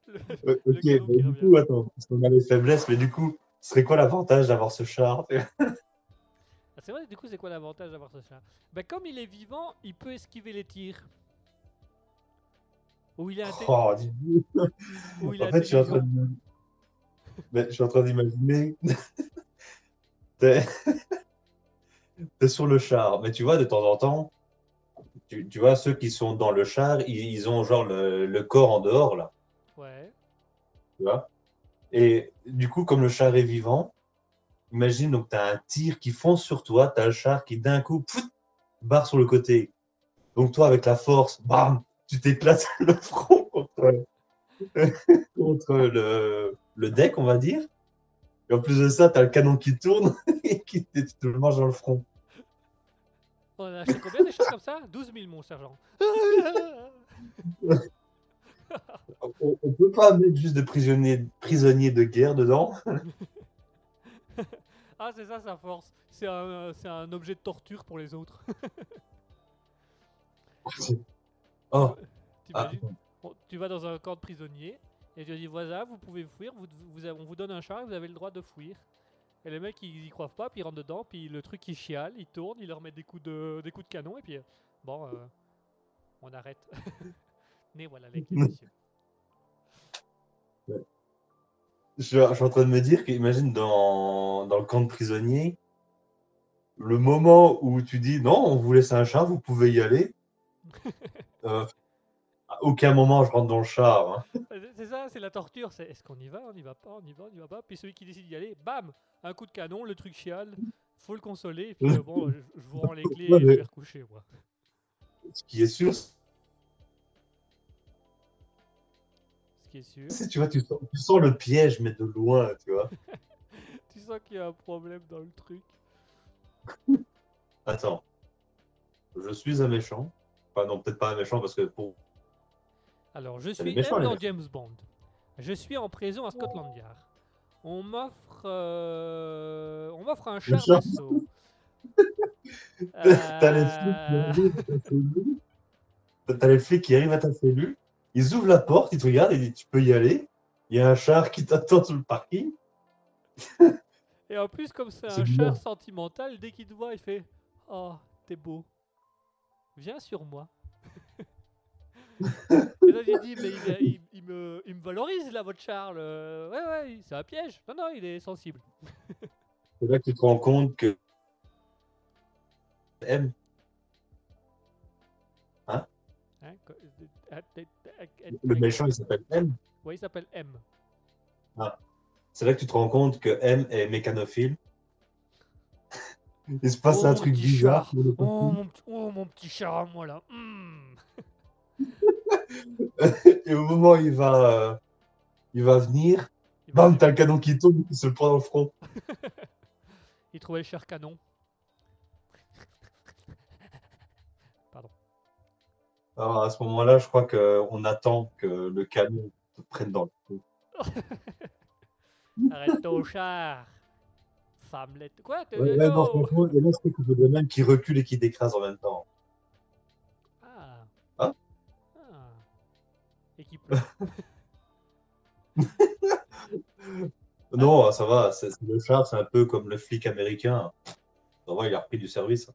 Le- Euh, ok, mais du revient. coup, attends, parce qu'on a les faiblesses, mais du coup, ce serait quoi l'avantage d'avoir ce char Ah, c'est vrai, du coup, c'est quoi l'avantage d'avoir ce chat? Ben, comme il est vivant, il peut esquiver les tirs. Ou il est, Oh, dis- ou il En fait, je suis en train intelligent. de... Mais je suis en train d'imaginer. T'es t'es sur le char, mais tu vois, de temps en temps, tu, tu vois, ceux qui sont dans le char, ils, ils ont genre le, le corps en dehors, là. Tu vois. Et du coup, comme le char est vivant, imagine, donc tu as un tir qui fonce sur toi, tu as le char qui d'un coup, pfout, barre sur le côté. Donc toi, avec la force, bam, tu t'éclates le front contre, contre le, le deck, on va dire. Et en plus de ça, tu as le canon qui tourne et qui te, tu te le manges dans le front. On a acheté combien des choses comme ça? 12 000, mon sergent. On, on peut pas mettre juste des prisonniers, prisonniers de guerre dedans. ah, c'est ça sa force. C'est un, c'est un objet de torture pour les autres. Oh, ah, Tu vas dans un camp de prisonniers et tu dis voilà, vous pouvez fuir, vous, vous on vous donne un char, vous avez le droit de fuir. Et les mecs ils y croient pas, puis ils rentrent dedans, puis le truc il chiale, il tourne, il leur met des coups de, des coups de canon, et puis euh, bon, euh, on arrête. Voilà les je, suis je suis en train de me dire qu'imagine dans, dans le camp de prisonniers, le moment où tu dis non, on vous laisse un char, vous pouvez y aller. Euh, à aucun moment je rentre dans le char. hein. C'est- ça, c'est la torture. C'est est-ce qu'on y va, on y va pas, on y va, on y va pas. Puis celui qui décide d'y aller, bam, un coup de canon, le truc chiale, faut le consoler. Et puis euh, bon, je, je vous rends les clés et je vais recoucher moi. Ce qui est sûr, qui est sûr. c'est tu vois, tu sens, tu sens le piège, mais de loin, tu vois. Tu sens qu'il y a un problème dans le truc. Attends, je suis un méchant. Enfin non, peut-être pas un méchant parce que pour Alors, je suis méchants, M les dans. James Bond. Je suis en prison à Scotland Yard. On m'offre, euh, on m'offre un char d'assaut. T'as Euh. T'as les flics qui arrivent à ta cellule. Ils ouvrent la porte, ils te regardent et disent Tu peux y aller. Il y a un char qui t'attend sur le parking. Et en plus, comme c'est un bizarre. char sentimental, dès qu'il te voit, il fait Oh, t'es beau. Viens sur moi. Et là, j'ai dit Mais il, il- il me, il me valorise là, votre Charles. Euh, ouais, ouais, c'est un piège. Non, non, il est sensible. C'est là que tu te rends compte que M, Hein, quoi, le méchant, il s'appelle M. Ouais, il s'appelle M. C'est là que tu te rends compte que M est mécanophile. Il se passe Oh, un truc bizarre. char. Oh mon, petit- oh, mon petit chat à moi là. Et au moment où il va, euh, il va venir, Il, va- bam, t'as le canon qui tombe, il se le prend dans le front. il trouvait le cher canon. Alors à ce moment-là, je crois qu'on attend que le canon te prenne dans le front. Arrête ton char. Femmelette. Quoi Ouais, ouais, non, franchement, et là, c'est qu'il faudrait même qu'il recule et qu'il décrase en même temps. Ah. Hein? Ah. Et qui pleut. Non, ça va, c'est le char, c'est un peu comme le flic américain. Ça va, il a repris du service.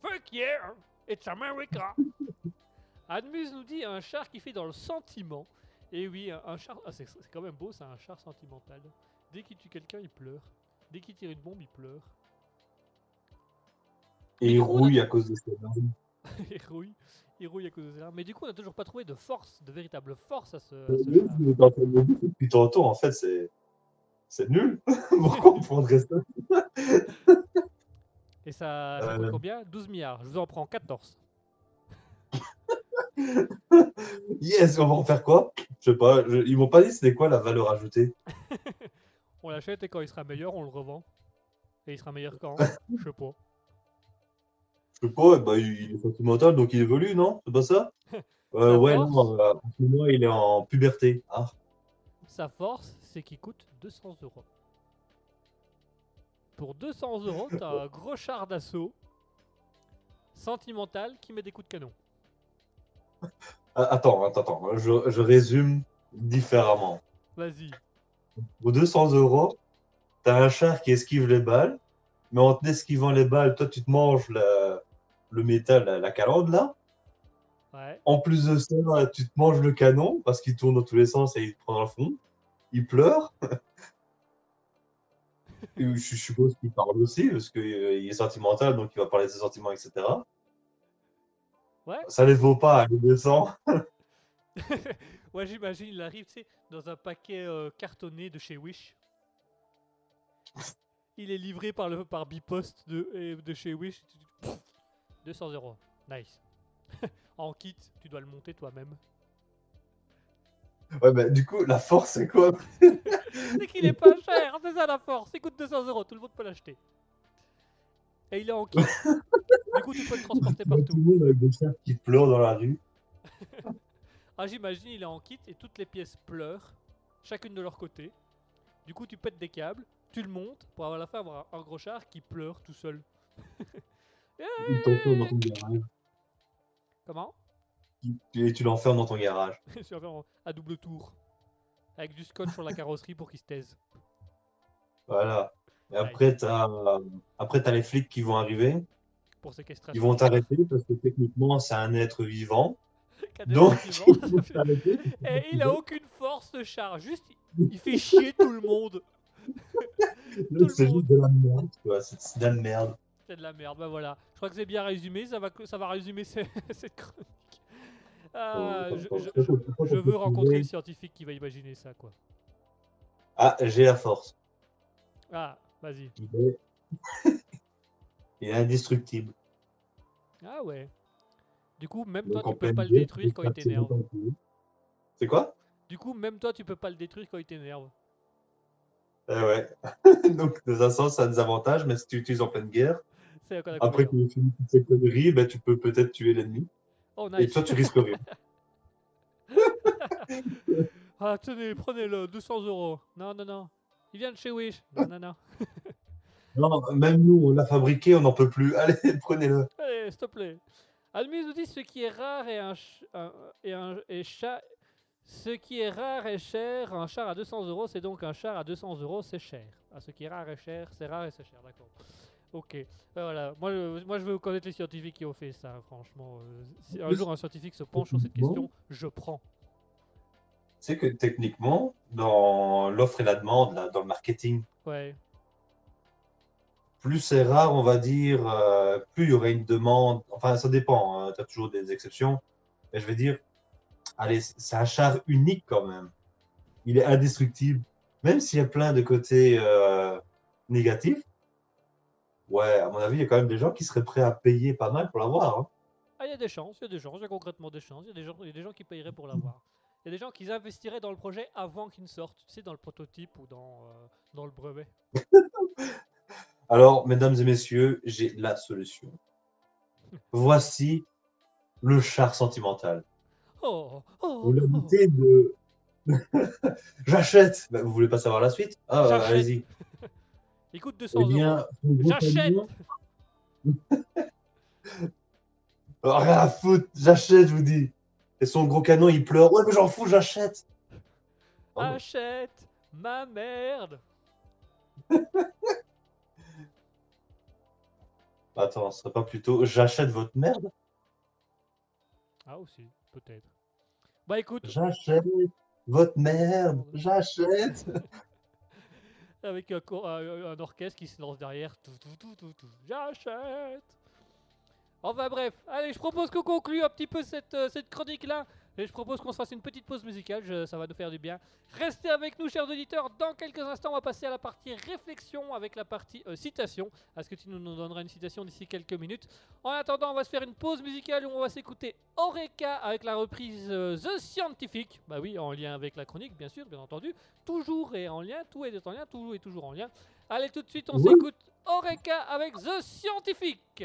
Fuck yeah, it's America. Admuse nous dit un char qui fait dans le sentiment. Et oui, un, un char. ah, c'est quand même beau, c'est un char sentimental. Dès qu'il tue quelqu'un, il pleure. Dès qu'il tire une bombe, il pleure. Et il a- rouille à cause de ça. il rouille. Il rouille à cause de ça. Mais du coup, on n'a toujours pas trouvé de force, de véritable force à ce, Euh, ce char. Depuis tantôt, en fait, c'est c'est nul. Pourquoi on prendrait ça Et ça, ça Euh. coûte combien? 12 milliards. Je vous en prends 14. Yes, on va en faire quoi? Je sais pas, je- ils m'ont pas dit c'était quoi la valeur ajoutée. On l'achète et quand il sera meilleur, on le revend. Et il sera meilleur quand? Je sais pas. Je sais pas, bah, il est sentimental donc il évolue, non? C'est pas ça? Euh, Ouais, force non, euh, moment il est en puberté. Ah, Sa force, c'est qu'il coûte 200 euros. Pour 200 euros, t'as un gros char d'assaut sentimental qui met des coups de canon. Ah, attends, attends, attends, je, je résume différemment. Vas-y. Pour 200 euros, t'as un char qui esquive les balles, mais en esquivant les balles, toi tu te manges la- le métal, la, la calandre là. Ouais. En plus de ça, tu te manges le canon parce qu'il tourne dans tous les sens et il te prend dans le fond. Il pleure. Je suppose qu'il parle aussi parce qu'il est sentimental, donc il va parler de ses sentiments, etc. Ouais. Ça les vaut pas, les 200. ouais, j'imagine, il arrive, tu sais, dans un paquet euh, cartonné de chez Wish. Il est livré par le par Bipost de, de chez Wish. Tu- tu- Pff, 200 euros. Nice. en kit, tu dois le monter toi-même. Ouais, mais du coup, la force, c'est quoi? C'est qu'il est pas cher, c'est ça la force. Il coûte 200 euros, tout le monde peut l'acheter. Et il est en kit. du coup, tu peux le transporter Tout le partout. monde avec des chars qui pleurent dans la rue. Ah, j'imagine, il est en kit et toutes les pièces pleurent, chacune de leur côté. Du coup, tu pètes des câbles, tu le montes pour à la fin avoir un, gros char qui pleure tout seul. Ils t'enferment dans ton garage. Comment? Et tu l'enfermes dans ton garage. À double tour. Avec du scotch sur la carrosserie pour qu'il se taise. Voilà. Et après, t'as après, t'as les flics qui vont arriver. Pour. Ils vont t'arrêter parce que techniquement, c'est un être vivant. Donc. Et il a aucune force ce char, juste il- fait chier tout le monde. C'est juste de la merde, quoi. C'est de la merde. C'est de la merde, bah voilà. Je crois que c'est bien résumé, ça va, ça va résumer ce- cette chronique. Je, je- je- je veux rencontrer le scientifique qui va imaginer ça, quoi. Ah, j'ai la force. Ah, vas-y. Il est, il est indestructible. Ah ouais. Du coup, même Donc, toi, tu peux pas le détruire quand il t'énerve. C'est quoi? Du coup, même toi, tu peux pas le détruire quand il t'énerve. Eh ouais. Donc, dans un sens, ça a des avantages, mais si tu utilises en pleine guerre, après l'inconvénient. qu'il ait fini toutes ces conneries, ben, tu peux peut-être tuer l'ennemi. Oh, Et toi, tu risques rien. Ah, tenez, prenez-le, 200 euros. Non, non, non. Il vient de chez Wish. Non, non, non. Non, même nous, on l'a fabriqué, on n'en peut plus. Allez, prenez-le. Allez, s'il te plaît. Admise nous dit ce qui est rare et un, ch- un- et un et chat Ce qui est rare et cher, un char à 200 euros, c'est donc un char à 200 euros, c'est cher. Ah, ce qui est rare et cher, c'est rare et c'est cher, d'accord. Ok, Euh, voilà. Moi, je, moi, je veux connaître les scientifiques qui ont fait ça, franchement. Euh, si un jour un scientifique se penche sur cette question, je prends. Sais que techniquement, dans l'offre et la demande, là, dans le marketing, Ouais. plus c'est rare, on va dire, euh, plus il y aurait une demande. Enfin, ça dépend, tu as toujours des exceptions. Mais je vais dire, allez, c'est un char unique quand même. Il est indestructible. Même s'il y a plein de côtés euh, négatifs, ouais, à mon avis, il y a quand même des gens qui seraient prêts à payer pas mal pour l'avoir. hein. Ah, il y a des chances, il y a des chances, il y a concrètement des chances. Il y a des gens, il y a des gens qui payeraient pour l'avoir. Il y a des gens qui investiraient dans le projet avant qu'il ne sorte, tu sais, dans le prototype ou dans, euh, dans le brevet. Alors, mesdames et messieurs, j'ai la solution. Voici le char sentimental. Oh, oh, Vous la oh. de. J'achète Bah, Vous voulez pas savoir la suite? Ah, euh, J'achète. allez-y. Il coûte 200 Eh euros. bien, gros J'achète Rien à foutre, j'achète, je vous dis. Et son gros canon, il pleure. Ouais, mais j'en fous, j'achète. Oh, Achète ma merde Attends, ce serait pas plutôt j'achète votre merde? Ah, aussi, peut-être. Bah écoute, J'achète votre merde, j'achète. avec un- un orchestre qui se lance derrière. Tout, tout, tout, tout, tout. J'achète. Enfin bref, allez, je propose qu'on conclue un petit peu cette, euh, cette chronique-là. Et je propose qu'on se fasse une petite pause musicale, je- ça va nous faire du bien. Restez avec nous, chers auditeurs. Dans quelques instants, on va passer à la partie réflexion avec la partie euh, citation. Est-ce que tu nous, nous donneras une citation d'ici quelques minutes? En attendant, on va se faire une pause musicale où on va s'écouter Eureka avec la reprise euh, The Scientific. Bah oui, en lien avec la chronique, bien sûr, bien entendu. Toujours et en lien, tout est en lien, tout est toujours en lien. Allez, tout de suite, on s'écoute Eureka avec The Scientific.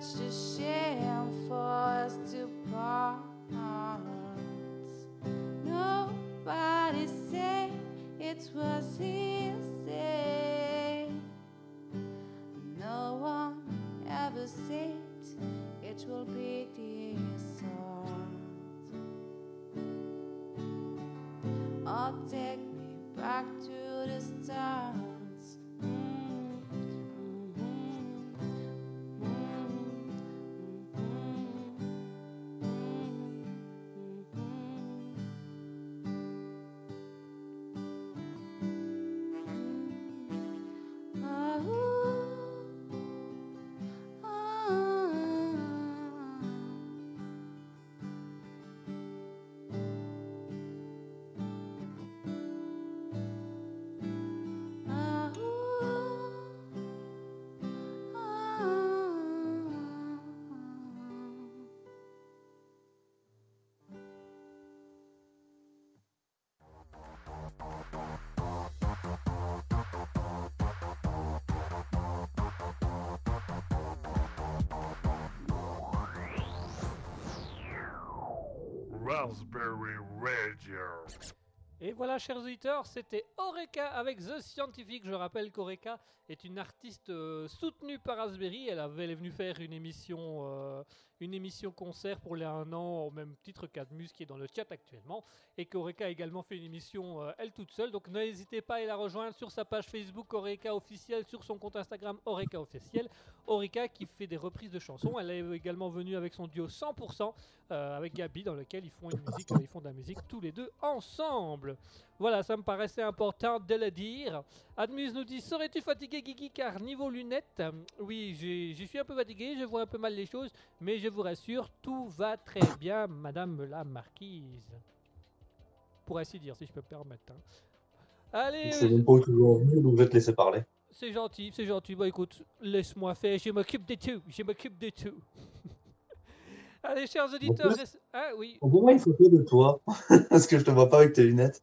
Such a shame for us to part. Nobody said it was easy. No one ever said it will be this hard. Oh, take me back to the start. Et voilà, chers auditeurs, c'était Oreka avec The Scientific. Je rappelle qu'Oreka est une artiste euh, soutenue par Raspberry. Elle, avait, est venue faire une émission, euh, une émission concert pour les un an, au même titre qu'Admus qui est dans le chat actuellement. Et qu'Oreka a également fait une émission euh, elle toute seule. Donc n'hésitez pas à la rejoindre sur sa page Facebook Oreka officielle, sur son compte Instagram Oreka officiel. Oreka qui fait des reprises de chansons. Elle est également venue avec son duo 100% euh, avec Gabi dans lequel ils font musique, ils font de la musique tous les deux ensemble. Voilà, ça me paraissait important de le dire. Admus nous dit Serais-tu fatigué, Guigui Car niveau lunettes, oui, je suis un peu fatigué, je vois un peu mal les choses, mais je vous rassure, tout va très bien, Madame la Marquise. Pour ainsi dire, si je peux me permettre. hein. Allez, C'est même pas venir, donc je vais te laisser parler. c'est gentil, c'est gentil. Bah écoute, laisse-moi faire, je m'occupe de tout, je m'occupe de tout. Allez, chers auditeurs, plus- reste- ah oui, On voit une photo de toi, parce que je te vois pas avec tes lunettes.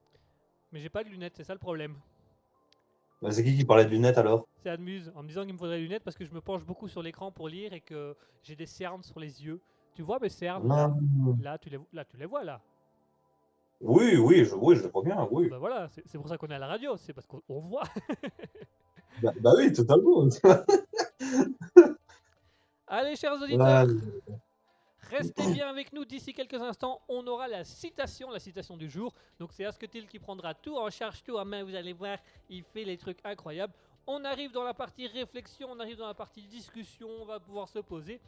Mais j'ai pas de lunettes, c'est ça le problème. Bah, c'est qui qui parlait de lunettes alors? C'est Admuse en me disant qu'il me faudrait des lunettes parce que je me penche beaucoup sur l'écran pour lire et que j'ai des cernes sur les yeux. Tu vois mes cernes là, là, tu les, là, tu les vois là. Oui, oui, je, oui, je le vois bien, oui. Bah voilà, c'est pour ça qu'on est à la radio, c'est parce qu'on on voit. Bah, bah oui, totalement. Allez, chers auditeurs. Restez bien avec nous d'ici quelques instants. On aura la citation, la citation du jour. Donc c'est Asketil qui prendra tout en charge, tout en main. Vous allez voir, il fait les trucs incroyables. On arrive dans la partie réflexion, on arrive dans la partie discussion. On va pouvoir se poser.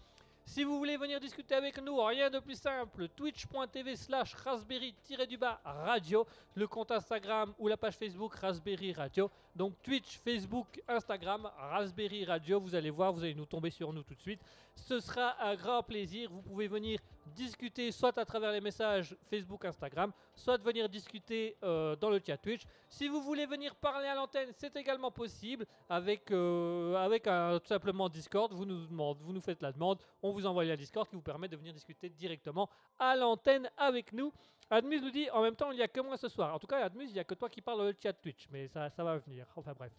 Si vous voulez venir discuter avec nous, rien de plus simple, twitch.tv slash raspberry-du-bas radio, le compte Instagram ou la page Facebook Raspberry Radio. Donc Twitch, Facebook, Instagram, Raspberry Radio, vous allez voir, vous allez nous tomber sur nous tout de suite. Ce sera un grand plaisir. Vous pouvez venir discuter soit à travers les messages Facebook, Instagram, soit venir discuter euh, dans le chat Twitch. Si vous voulez venir parler à l'antenne, c'est également possible avec, euh, avec un, tout simplement Discord. Vous nous, demandez, vous nous faites la demande, on vous envoie le Discord qui vous permet de venir discuter directement à l'antenne avec nous. Admus nous dit en même temps, il n'y a que moi ce soir. En tout cas, Admus, il n'y a que toi qui parles dans le chat Twitch, mais ça, ça va venir. Enfin bref.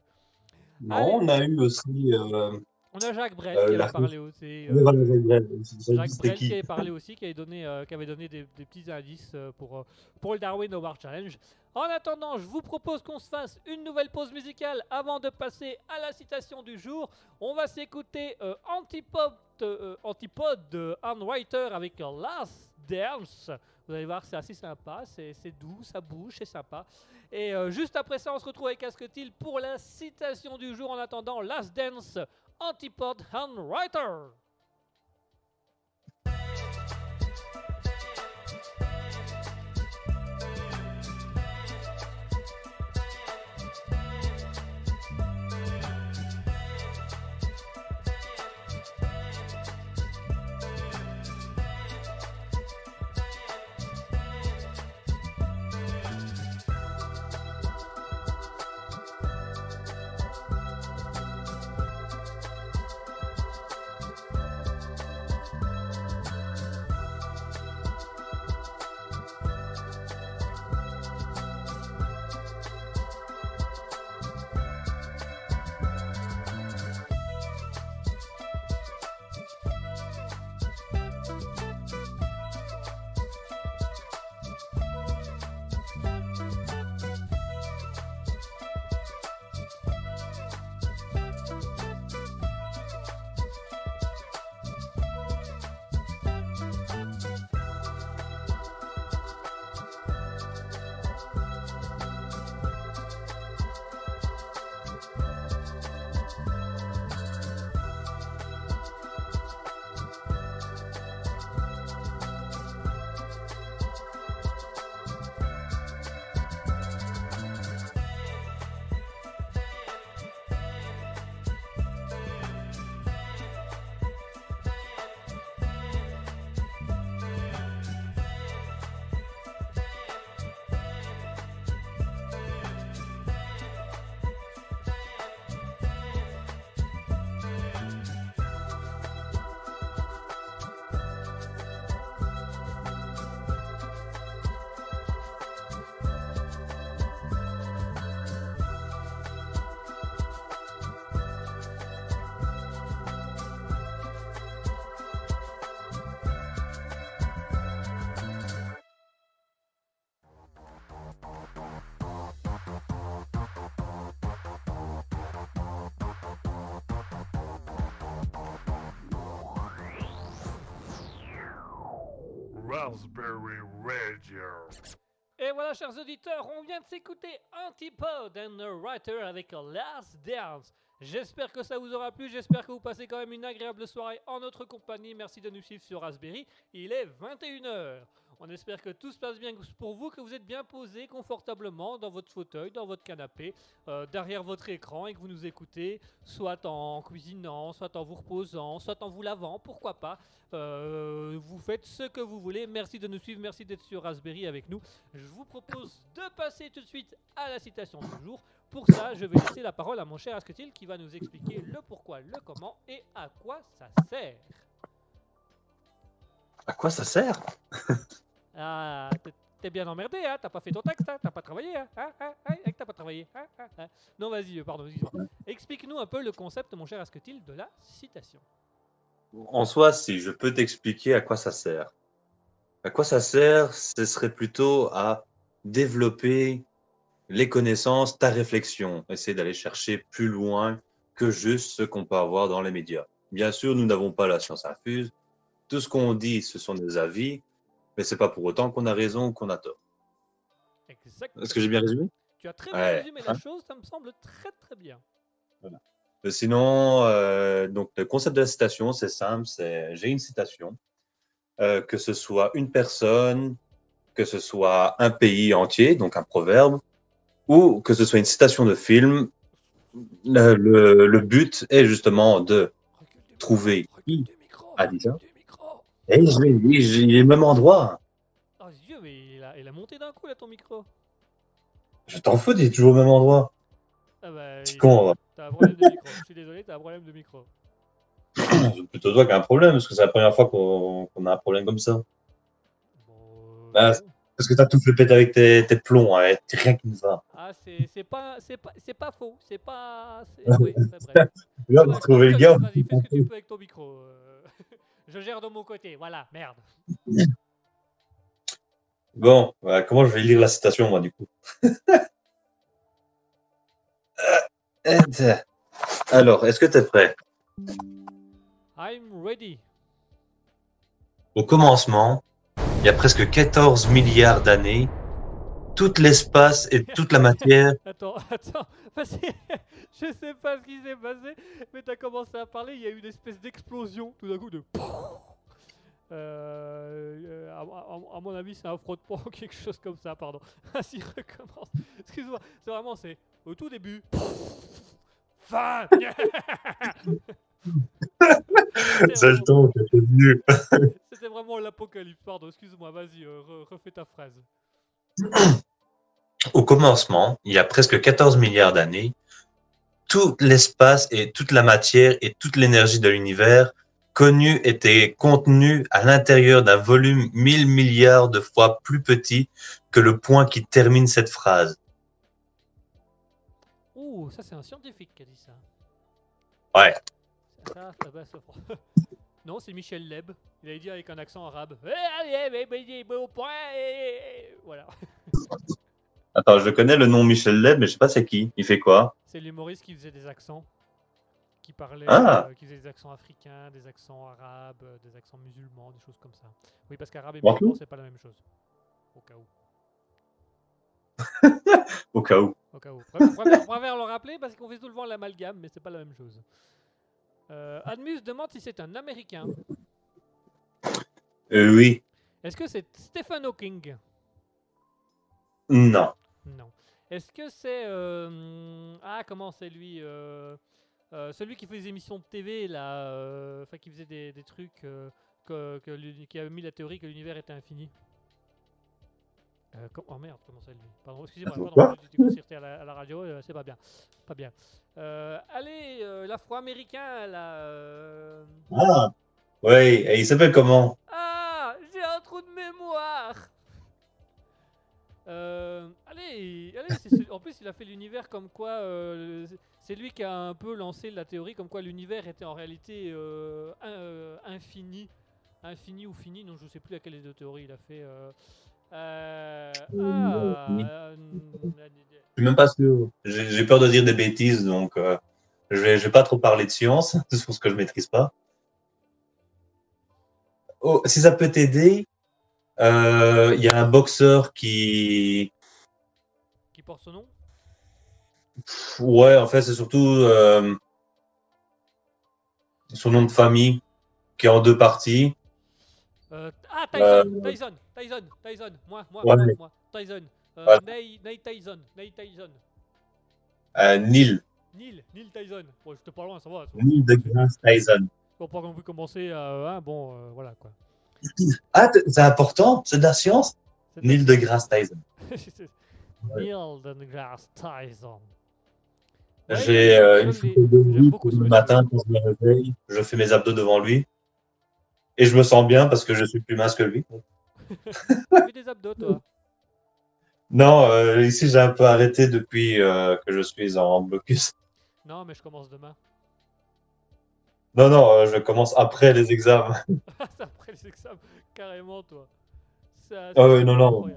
Non, Allez. on a eu aussi. Euh, On a Jacques Brel Euh, qui la- a parlé aussi. euh, Jacques Brel, qui avait parlé aussi, qui avait donné, euh, qui avait donné des, des petits indices pour, pour le Darwin Award Challenge. En attendant, je vous propose qu'on se fasse une nouvelle pause musicale avant de passer à la citation du jour. On va s'écouter euh, Antipode, euh, Antipode de Anne Writer avec Last Dance. Vous allez voir, c'est assez sympa, c'est c'est doux, ça bouge, c'est sympa. Et euh, juste après ça, on se retrouve avec Asketil pour la citation du jour. En attendant, Last Dance, Antipode, Anne Raspberry Radio. Et voilà, chers auditeurs, on vient de s'écouter Antipode and the Writer avec Last Dance. J'espère que ça vous aura plu, j'espère que vous passez quand même une agréable soirée en notre compagnie. Merci de nous suivre sur Raspberry. Il est 21h. On espère que tout se passe bien pour vous, que vous êtes bien posé confortablement dans votre fauteuil, dans votre canapé, euh, derrière votre écran et que vous nous écoutez, soit en cuisinant, soit en vous reposant, soit en vous lavant, pourquoi pas. Euh, vous faites ce que vous voulez. Merci de nous suivre, merci d'être sur Raspberry avec nous. Je vous propose de passer tout de suite à la citation du jour. Pour ça, je vais laisser la parole à mon cher Asketil qui va nous expliquer le pourquoi, le comment et à quoi ça sert. À quoi ça sert? Ah, t'es- bien emmerdé, hein T'as pas fait ton texte, hein T'as pas travaillé, hein Hein Hein Hein T'as pas travaillé, hein Hein Hein Non, vas-y, euh, pardon. Explique-nous un peu le concept, mon cher Asketil, de la citation? En soi, si je peux t'expliquer à quoi ça sert. À quoi ça sert, ce serait plutôt à développer les connaissances, ta réflexion, essayer d'aller chercher plus loin que juste ce qu'on peut avoir dans les médias. Bien sûr, nous n'avons pas la science infuse. Tout ce qu'on dit, ce sont des avis, mais c'est pas pour autant qu'on a raison ou qu'on a tort. Exactement. Est-ce que j'ai bien résumé? Tu as très bien Ouais, résumé la hein chose, ça me semble très très bien. Euh, Sinon, euh, donc le concept de la citation, c'est simple, c'est j'ai une citation, euh, que ce soit une personne, que ce soit un pays entier, donc un proverbe, ou que ce soit une citation de film. Le, le- le but est justement de trouver qui? A dit ça. Et je l'ai- j'ai le même endroit. Oh Dieu, mais il a, il a monté d'un coup là ton micro. Je t'en fous, t'es toujours au même endroit. Ah bah, C'est il- con. va. T'as un problème de micro. Je suis désolé, t'as un problème de micro. C'est plutôt toi qui as un problème, parce que c'est la première fois qu'on qu'on a un problème comme ça. Bon, euh, Bah. Parce que t'as tout fait péter avec tes, tes plombs, hein, t'es rien qui ne va. Ah, c'est c'est pas, c'est pas, c'est pas faux. C'est pas. c'est- Ah. Oui, c'est vrai. Là, Ouais, pour trouver le gars. Vas-y, fais ce que tu peux avec ton micro. euh. Je gère de mon côté. Voilà, merde. Bon, bah, comment je vais lire la citation, moi, du coup Euh, Alors, est-ce que tu es prêt? I'm ready. Au commencement, il y a presque 14 milliards d'années, tout l'espace et toute la matière. Attends, attends. Parce que je sais pas ce qui s'est passé, mais t'as commencé à parler. Il y a eu une espèce d'explosion tout d'un coup de. Euh, euh, à, à- à mon avis, c'est un frottement ou quelque chose comme ça, pardon. Vas-y, recommence. Excuse-moi, c'est vraiment, c'est au tout début. Fin C'est le ton que t'es venu. C'était vraiment l'apocalypse, pardon, excuse-moi, vas-y, euh, re- refais ta phrase. Au commencement, il y a presque 14 milliards d'années, tout l'espace et toute la matière et toute l'énergie de l'univers connu était contenu à l'intérieur d'un volume 1000 milliards de fois plus petit que le point qui termine cette phrase. Ouh, ça c'est un scientifique qui a dit ça. Ouais. Ça, ça, ça- non, c'est Michel Leb. Il a dit avec un accent arabe. Voilà. Attends, je connais le nom Michel Leb, mais je sais pas c'est qui. Il fait quoi? C'est l'humoriste qui faisait des accents. Qui parlait, Ah. euh, qui faisait des accents africains, des accents arabes, euh, des accents musulmans, des choses comme ça. Oui, parce qu'arabe et musulman, c'est pas la même chose. Au cas où. Au cas où. Au cas où. Préfère le rappeler parce qu'on fait souvent l'amalgame, mais c'est pas la même chose. Euh, Admus demande si c'est un américain. Euh, oui. Est-ce que c'est Stephen Hawking? Non. Non. Est-ce que c'est. euh, Ah, comment c'est lui euh, euh, Celui qui fait des émissions de TV, là. Enfin, qui faisait des, des trucs. que, qui avait mis la théorie que l'univers était infini? Oh merde, comment c'est lui? Pardon, excusez-moi, pardon, concerté à la, à la radio, c'est pas bien. Pas bien. Allez, l'afro-américain, là. Ah. Ouais, et il s'appelle comment? Ah, j'ai un trou de mémoire. Euh, allez, allez, en plus il a fait l'univers comme quoi, euh, c'est- lui qui a un peu lancé la théorie comme quoi l'univers était en réalité euh, in- infini, infini ou fini, non je sais plus laquelle des deux théories il a fait. ah, Je suis même pas sûr. J'ai peur de dire des bêtises, donc je vais, je vais pas trop parler de science sur ce que je maîtrise pas. Oh, si ça peut t'aider, Il y a un boxeur qui. Qui porte son nom? Pff, Ouais, en fait, c'est surtout euh, son nom de famille qui est en deux parties. Euh, Ah, Tyson, Euh, Tyson, Tyson, Tyson, moi, moi, Ouais. moi, moi, Tyson. Euh. Nate, Nate Tyson, Nate Tyson. Euh, Neil. Neil, Neil Tyson. Bon, j'étais pas loin, ça va. ça va. Neil deGrasse Tyson. On va pas non plus commencer à. hein, bon, euh, voilà quoi. Ah, c'est important, c'est de la science. Neil deGrasse Tyson. Neil deGrasse Tyson. Ouais, J'ai euh, une les- photo de lui beaucoup ce le monsieur. matin quand je me réveille. Je fais mes abdos devant lui. Et je me sens bien parce que je suis plus mince que lui. Tu fais des abdos, toi? Non, euh, ici j'ai un peu arrêté depuis euh, que je suis en blocus. Non, mais je commence demain. Non, non, euh, je commence après les examens. C'est après les examens, carrément, toi. Ah ouais, non, non.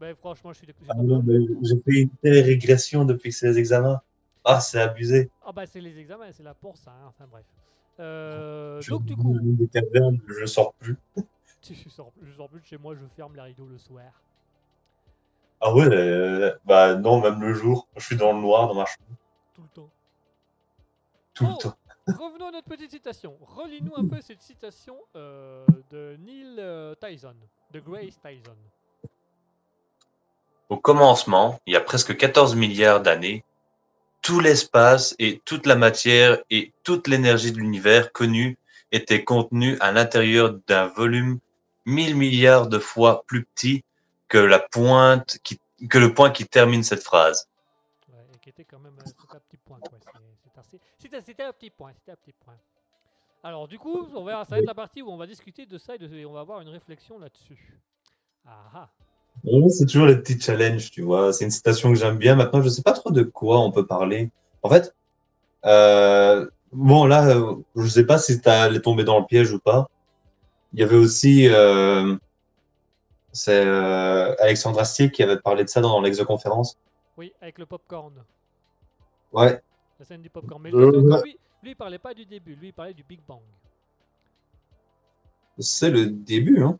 Ben, franchement, je suis. Ah non, mais J'ai fait une telle régression depuis que c'est les examens. Ah, c'est abusé. Ah, bah, c'est les examens, c'est là pour ça. hein, Enfin, bref. Euh, Je donc, du coup, des cavernes, je sors plus. je sors, je sors plus de chez moi, je ferme les rideaux le soir. Ah ouais, euh, bah non, même le jour. Je suis dans le noir dans ma chambre Tout le temps. tout Oh. le temps. Revenons à notre petite citation. Relis-nous un peu cette citation euh, de Neil euh, Tyson, de Grace Tyson. Au commencement, il y a presque 14 milliards d'années, tout l'espace et toute la matière et toute l'énergie de l'univers connu étaient contenus à l'intérieur d'un volume 1000 milliards de fois plus petit que la pointe qui, que le point qui termine cette phrase. Ouais, et qui était quand même euh, un petit point. quoi. C'était un petit point. C'était un petit point. Alors, du coup, on va, ça va être la partie où on va discuter de ça et, de- et on va avoir une réflexion là-dessus. Ah ah. C'est toujours les petits challenges, tu vois. C'est une citation que j'aime bien. Maintenant, je sais pas trop de quoi on peut parler. En fait, euh, bon, là, euh, je sais pas si tu allé tomber dans le piège ou pas. Il y avait aussi euh, c'est euh, Alexandre Astier qui avait parlé de ça dans l'exoconférence. Oui, avec le popcorn. Ouais, La scène du popcorn. Mais Euh, lui, lui, il parlait pas du début. Lui, il parlait du Big Bang. c'est le début, hein.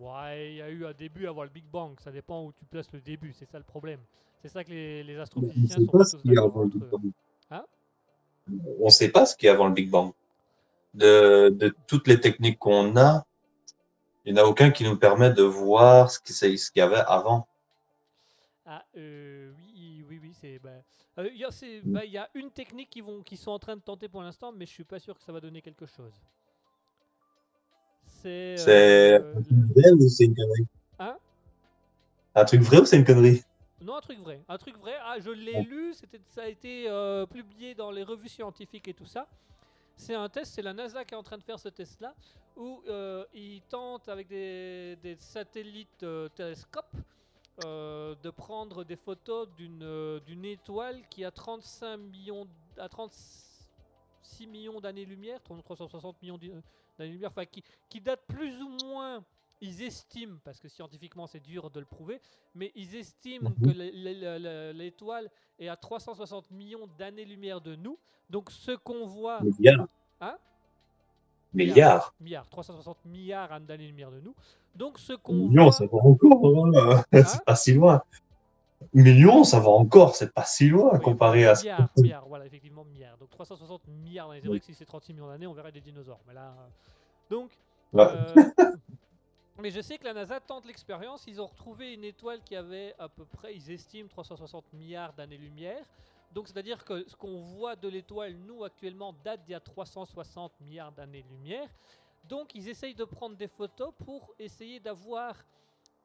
Ouais, il y a eu un début avant le Big Bang. Ça dépend où tu places le début. C'est ça le problème. C'est ça que les, les On astrophysiciens sait sont pas ce qu'il y a avant le Big. Bang. Hein? On sait pas ce qu'il y a avant le Big Bang. De, de toutes les techniques qu'on a, il n'y en a aucun qui nous permet de voir ce qu'il ce y avait avant. Ah, euh, oui, oui, oui, c'est. Euh, Il y, a- c'est- Mm. bah, il y a une technique qu'ils qu'ils sont en train de tenter pour l'instant, mais je suis pas sûr que ça va donner quelque chose. C'est. C'est euh, un truc vrai ou c'est une connerie Hein Un truc vrai ou c'est une connerie non, un truc vrai. Un truc vrai. Ah, je l'ai lu, ça a été euh, publié dans les revues scientifiques et tout ça. C'est un test, c'est la NASA qui est en train de faire ce test-là, où euh, ils tentent avec des, des satellites télescopes euh, de prendre des photos d'une, euh, étoile qui a 35 millions, à 36 millions d'années-lumière, 360 millions d'années-lumière, enfin qui, qui date plus ou moins, ils estiment, parce que scientifiquement c'est dur de le prouver, mais ils estiment Mhm. que l'é- l'é- l'é- l'étoile est à 360 millions d'années-lumière de nous. Donc ce qu'on voit, Milliards. Hein? Milliards. milliards, 360 milliards d'années-lumière de nous. Donc ce qu'on Millions, voit, ça va encore. hein. C'est pas si loin. Millions, ça va encore. C'est pas si loin Oui, comparé à ce milliards, milliards, voilà, effectivement, milliards. Donc 360 milliards. C'est vrai Oui. que si c'est 36 millions d'années, on verrait des dinosaures. Mais là, euh, donc, Ouais. euh, mais je sais que la NASA tente l'expérience. Ils ont retrouvé une étoile qui avait à peu près, ils estiment 360 milliards d'années-lumière. Donc, c'est-à-dire que ce qu'on voit de l'étoile, nous, actuellement, date d'il y a 360 milliards d'années-lumière. Donc, ils essayent de prendre des photos pour essayer d'avoir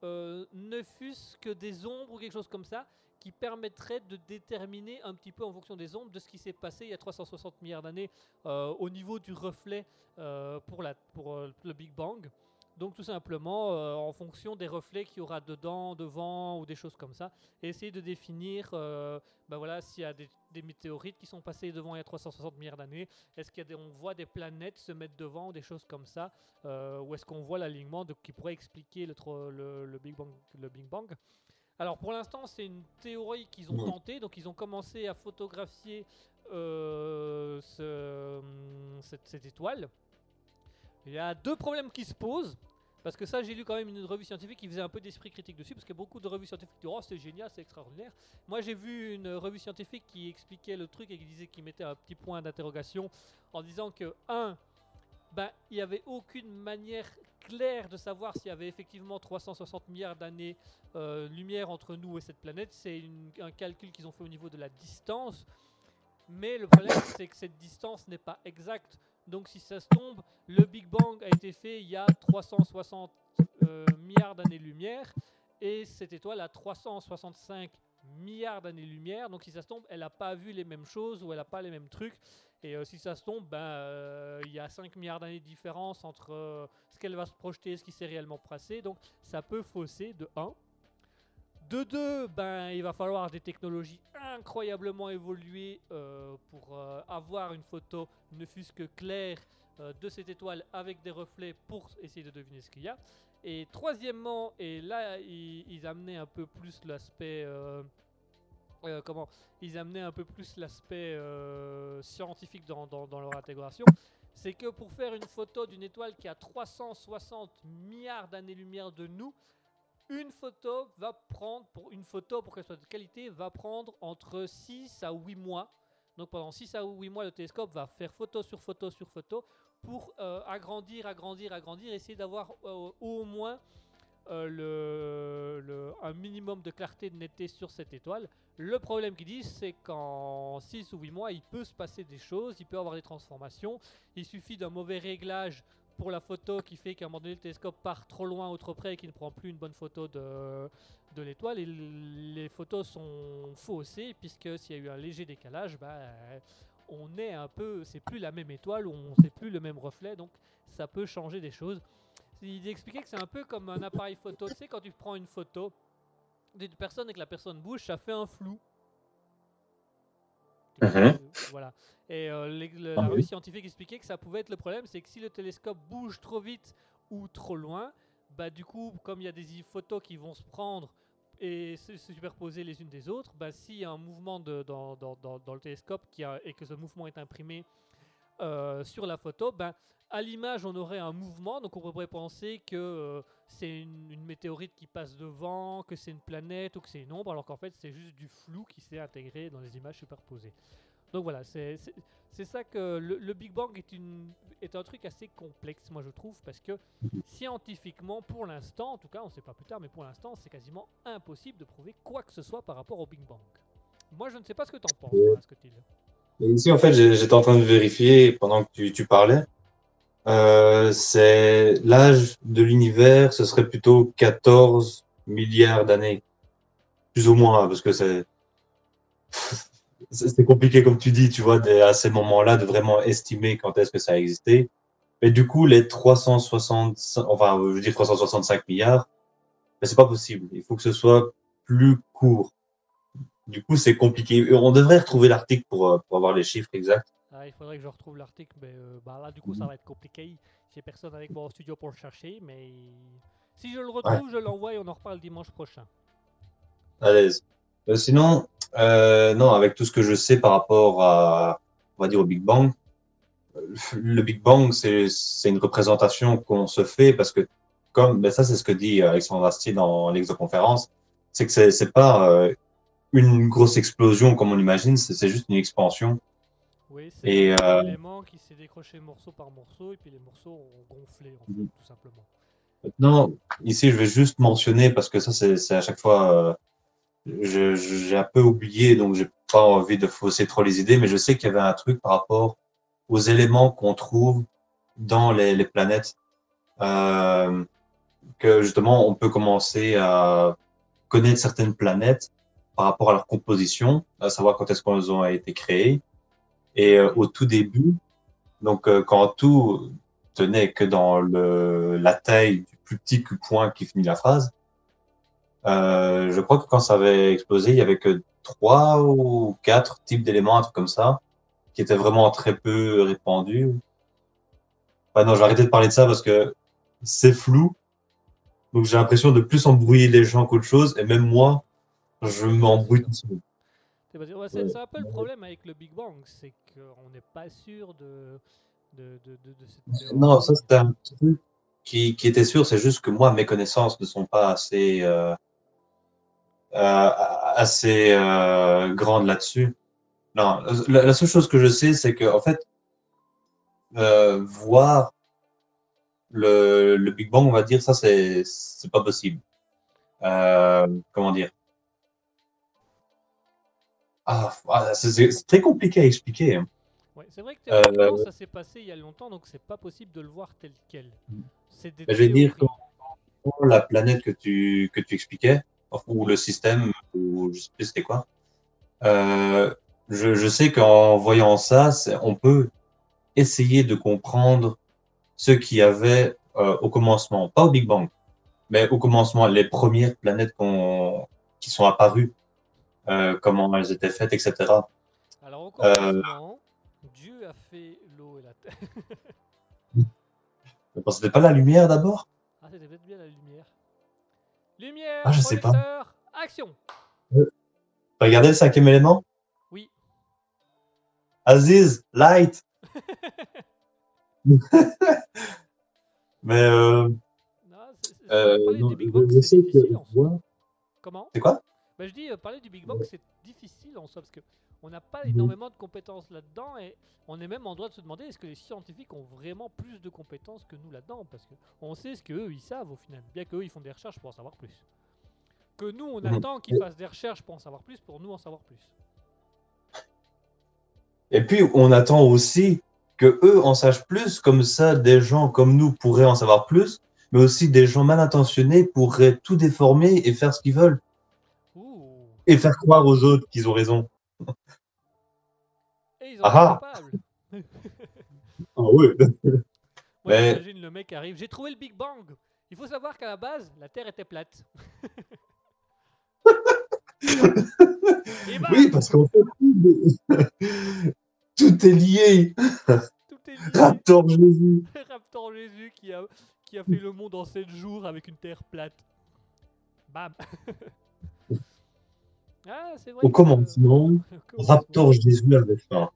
euh, ne fût-ce que des ombres ou quelque chose comme ça qui permettrait de déterminer un petit peu en fonction des ombres de ce qui s'est passé il y a 360 milliards d'années euh, au niveau du reflet euh, pour, pour le Big Bang. Donc tout simplement euh, en fonction des reflets qu'il y aura dedans, devant ou des choses comme ça, essayer de définir euh, ben voilà, s'il y a des, des météorites qui sont passées devant il y a 360 milliards d'années, est-ce qu'on voit des planètes se mettre devant ou des choses comme ça, euh, ou est-ce qu'on voit l'alignement de- qui pourrait expliquer le, tro- le, le Big Bang, le Big Bang? Alors pour l'instant, c'est une théorie qu'ils ont tentée. Donc ils ont commencé à photographier euh, ce- cette, cette étoile. Il y a deux problèmes qui se posent. Parce que ça, j'ai lu quand même une revue scientifique qui faisait un peu d'esprit critique dessus, parce que beaucoup de revues scientifiques disent Oh, c'est génial, c'est extraordinaire. Moi, j'ai vu une revue scientifique qui expliquait le truc et qui disait qu'il mettait un petit point d'interrogation en disant que, un, ben, il n'y avait aucune manière claire de savoir s'il y avait effectivement 360 milliards d'années euh, lumière entre nous et cette planète. C'est un calcul qu'ils ont fait au niveau de la distance. Mais le problème, c'est que cette distance n'est pas exacte. Donc, si ça se tombe, le Big Bang a été fait il y a 360 euh, milliards d'années-lumière et cette étoile a 365 milliards d'années-lumière. Donc, si ça se tombe, elle n'a pas vu les mêmes choses ou elle n'a pas les mêmes trucs. Et euh, si ça se tombe, ben, euh, il y a 5 milliards d'années de différence entre euh, ce qu'elle va se projeter et ce qui s'est réellement passé. Donc, ça peut fausser de 1. De 2, ben, il va falloir des technologies incroyablement évoluées euh, pour euh, avoir une photo, ne fût-ce que claire, euh, de cette étoile avec des reflets pour essayer de deviner ce qu'il y a. Et troisièmement, et là, ils, amenaient un peu plus l'aspect. comment Ils amenaient un peu plus l'aspect scientifique dans leur intégration. C'est que pour faire une photo d'une étoile qui a 360 milliards d'années-lumière de nous, une photo va prendre, pour une photo pour qu'elle soit de qualité, va prendre entre 6 à 8 mois. Donc pendant 6 à 8 mois, le télescope va faire photo sur photo sur photo pour euh, agrandir, agrandir, agrandir, essayer d'avoir euh, au moins euh, le, un minimum de clarté, de netteté sur cette étoile. Le problème qu'ils disent, c'est qu'en 6 ou 8 mois, il peut se passer des choses, il peut avoir des transformations. Il suffit d'un mauvais réglage pour la photo qui fait qu'à un moment donné, le télescope part trop loin ou trop près et qu'il ne prend plus une bonne photo de, de l'étoile. Les photos sont faussées, puisque s'il y a eu un léger décalage, bah, euh, on est un peu, c'est plus la même étoile, on sait plus le même reflet, donc ça peut changer des choses. Il expliquait que c'est un peu comme un appareil photo. Tu sais, quand tu prends une photo d'une personne et que la personne bouge, ça fait un flou. Mhm. euh, Voilà. Et euh, les- le- la Ah revue oui. scientifique expliquait que ça pouvait être le problème, c'est que si le télescope bouge trop vite ou trop loin, bah du coup, comme il y a des photos qui vont se prendre et se, se superposer les unes des autres, bah s'il y a un mouvement de- dans, dans- dans- dans le télescope qui a- et que ce mouvement est imprimé euh, sur la photo, ben, à l'image, on aurait un mouvement, donc on pourrait penser que euh, c'est une, météorite qui passe devant, que c'est une planète ou que c'est une ombre, alors qu'en fait, c'est juste du flou qui s'est intégré dans les images superposées. Donc voilà, c'est ça que le, Big Bang est, un truc assez complexe, moi je trouve, parce que scientifiquement, pour l'instant, en tout cas, on ne sait pas plus tard, mais pour l'instant, c'est quasiment impossible de prouver quoi que ce soit par rapport au Big Bang. Moi, je ne sais pas ce que tu en penses, Ouais. Et ici, en fait, j'étais en train de vérifier pendant que tu, tu parlais. Euh, c'est l'âge de l'univers, ce serait plutôt 14 milliards d'années. Plus ou moins, parce que c'est c'est compliqué, comme tu dis, tu vois, à ces moments-là, de vraiment estimer quand est-ce que ça a existé. Mais du coup, les 365, enfin, je dire 365 milliards, ben, c'est pas possible. Il faut que ce soit plus court. Du coup, c'est compliqué. Et On devrait retrouver l'article pour, euh, pour avoir les chiffres exacts. Ah, il faudrait que je retrouve l'article, mais euh, bah là, du coup, ça va être compliqué. J'ai personne avec moi au studio pour le chercher, mais si je le retrouve, je l'envoie et on en reparle dimanche prochain. À l'aise. Euh, sinon, euh, non, avec tout ce que je sais par rapport à, on va dire, au Big Bang, euh, le Big Bang, c'est, une représentation qu'on se fait parce que, comme, ben ça, c'est ce que dit Alexandre Astier dans l'exoconférence, c'est que c'est, c'est pas euh, une grosse explosion comme on l'imagine, c'est, juste une expansion. Oui, c'est Et, un euh, élément qui s'est décroché morceau par morceau, et puis les morceaux ont gonflé, en fait, Mhm. tout simplement. Maintenant, ici, je vais juste mentionner parce que ça, c'est, à chaque fois, euh, j'ai un peu oublié, donc j'ai pas envie de fausser trop les idées, mais je sais qu'il y avait un truc par rapport aux éléments qu'on trouve dans les, les planètes, euh, que justement, on peut commencer à connaître certaines planètes par rapport à leur composition, à savoir quand est-ce qu'elles ont été créées. Et euh, au tout début, donc euh, quand tout tenait que dans le, la taille du plus petit point qui finit la phrase, euh, je crois que quand ça avait explosé, il y avait que trois ou quatre types d'éléments, un truc comme ça, qui étaient vraiment très peu répandus. Bah non, je vais arrêter de parler de ça parce que c'est flou. Donc j'ai l'impression de plus embrouiller les gens qu'autre chose. Et même moi, je m'embrouille tout seul. C'est parce que- ouais, c'est un peu le problème avec le Big Bang, c'est qu'on n'est pas sûr de, de, de, de, de cette. Non, ça c'était un truc qui, qui était sûr, c'est juste que moi, mes connaissances ne sont pas assez, euh, euh, assez euh, grandes là-dessus. Non, la, la seule chose que je sais, c'est que en fait, euh, voir le, le Big Bang, on va dire, ça, c'est c'est pas possible. Euh, comment dire? Ah, ah, c'est très compliqué à expliquer. hein. Ouais, c'est vrai que Euh, ça s'est passé il y a longtemps, donc c'est pas possible de le voir tel quel. Des Ben, je vais dire que la planète que tu, que tu expliquais, ou le système, ou je sais plus c'était quoi, euh, je, je sais qu'en voyant ça, on peut essayer de comprendre ce qu'il y avait euh, au commencement, pas au Big Bang, mais au commencement, les premières planètes qui sont apparues, comment elles étaient faites, etc. Alors, au Euh, commencement, Dieu a fait l'eau et la terre. Mais bon, C'était pas la lumière d'abord? Ah, c'était peut-être bien la lumière. Lumière, Ah, je sais pas. action T'as regardé le cinquième élément? Oui. Aziz, light Mais euh, Non, c'est- euh, parler non, du Big je- je sais que. Comment? C'est quoi? Bah, je dis, euh, parler du Big Bang, c'est difficile en soi, parce que on n'a pas énormément de compétences là-dedans, et on est même en droit de se demander est-ce que les scientifiques ont vraiment plus de compétences que nous là-dedans, parce que on sait ce qu'eux, ils savent au final, bien qu'eux, ils font des recherches pour en savoir plus. Que nous, on attend qu'ils fassent des recherches pour en savoir plus, pour nous en savoir plus. Et puis, on attend aussi que eux en sachent plus, comme ça, des gens comme nous pourraient en savoir plus, mais aussi des gens mal intentionnés pourraient tout déformer et faire ce qu'ils veulent, et faire croire aux autres qu'ils ont raison. Et ils en Ah capables Ah oui Moi, Mais- j'imagine le mec arrive, j'ai trouvé le Big Bang Il faut savoir qu'à la base, la Terre était plate. Bam Oui, parce qu'en fait, tout est lié. Tout est lié. Raptor Jésus. Raptor Jésus qui a, qui a fait le monde en 7 jours avec une terre plate. Bam Ah, vrai. Au que- commencement. Raptor Jésus avait faim.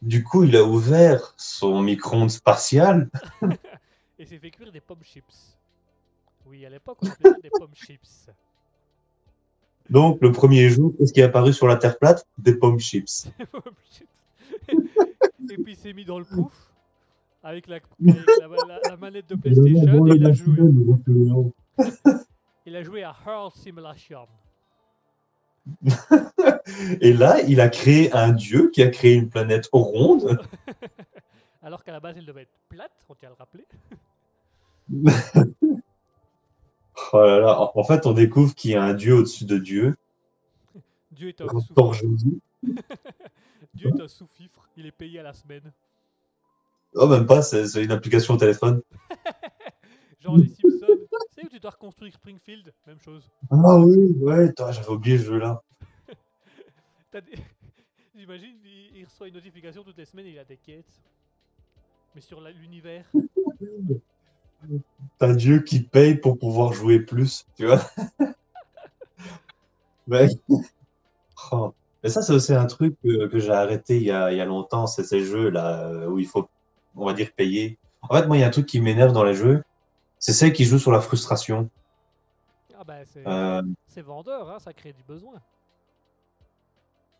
Du coup, il a ouvert son micro-ondes spatial. Et s'est fait cuire des pommes chips. Oui, à l'époque, on ça des pommes chips. Donc, le premier jour, qu'est-ce qui est apparu sur la Terre plate? Des pommes chips. Des pommes chips. Et puis il s'est mis dans le pouf avec la, avec la, la- la manette de PlayStation et il a joué. Il a joué à Hurl Simulation. Et là, il a créé un dieu qui a créé une planète ronde. Alors qu'à la base, elle devait être plate, on tient à le rappeler. Oh là là. En- fait, on découvre qu'il y a un dieu au-dessus de Dieu. Dieu est un. Dieu est un sous-fifre. Il est payé à la semaine. Oh, même pas, c'est une application au téléphone. Genre les Simpsons. Tu sais où tu dois reconstruire Springfield? Même chose. Ah oui, ouais, j'avais oublié ce jeu-là. Des- J'imagine, il, il reçoit une notification toutes les semaines et il a des quêtes. Mais sur l'univers. T'as un dieu qui paye pour pouvoir jouer plus, tu vois. Mais... Oh. Mais ça, c'est aussi un truc que, que j'ai arrêté il y a, il y a longtemps, c'est ces jeux-là euh, où il faut, on va dire, payer. En fait, moi, il y a un truc qui m'énerve dans les jeux, c'est celles qui jouent sur la frustration. Ah bah c'est Euh, vendeur, hein, ça crée du besoin.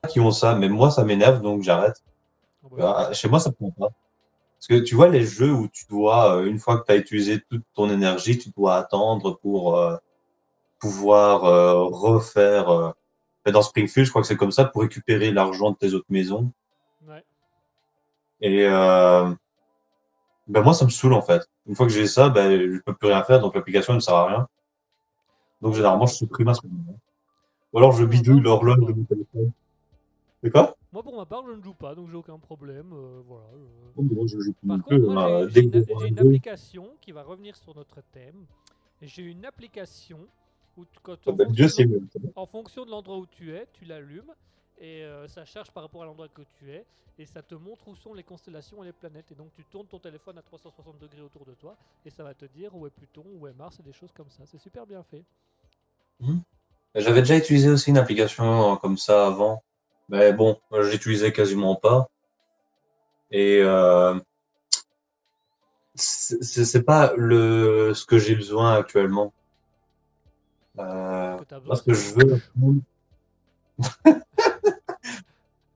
qui ont ça, mais moi, ça m'énerve, donc j'arrête. Ah bah, Ah, Chez moi, ça prend pas. Parce que tu vois, les jeux où tu dois, euh, une fois que tu as utilisé toute ton énergie, tu dois attendre pour euh, pouvoir euh, refaire. mais dans Springfield, je crois que c'est comme ça pour récupérer l'argent de tes autres maisons. ouais. Et ben moi, ça me saoule en fait. Une fois que j'ai ça, ben, je peux plus rien faire, donc l'application ne sert à rien. Donc généralement, je supprime à ce moment-là. Ou alors je bidouille l'horloge de mon téléphone. C'est quoi? Moi pour ma part, je ne joue pas, donc j'ai aucun problème. euh, voilà. euh. Oh, moi, je joue plus Par contre, moi, j'ai- une, application qui va revenir sur notre thème. J'ai une application où quand, Ah en, ben, fonction en fonction de l'endroit où tu es, tu l'allumes et euh, ça charge par rapport à l'endroit que tu es et ça te montre où sont les constellations et les planètes. Et donc tu tournes ton téléphone à 360 degrés autour de toi et ça va te dire où est Pluton, où est Mars et des choses comme ça. C'est super bien fait. J'avais déjà utilisé aussi une application euh, comme ça avant, mais bon, l'utilisais quasiment pas. Et euh, c'est pas le ce que j'ai besoin actuellement. Euh, que t'as besoin, parce que je veux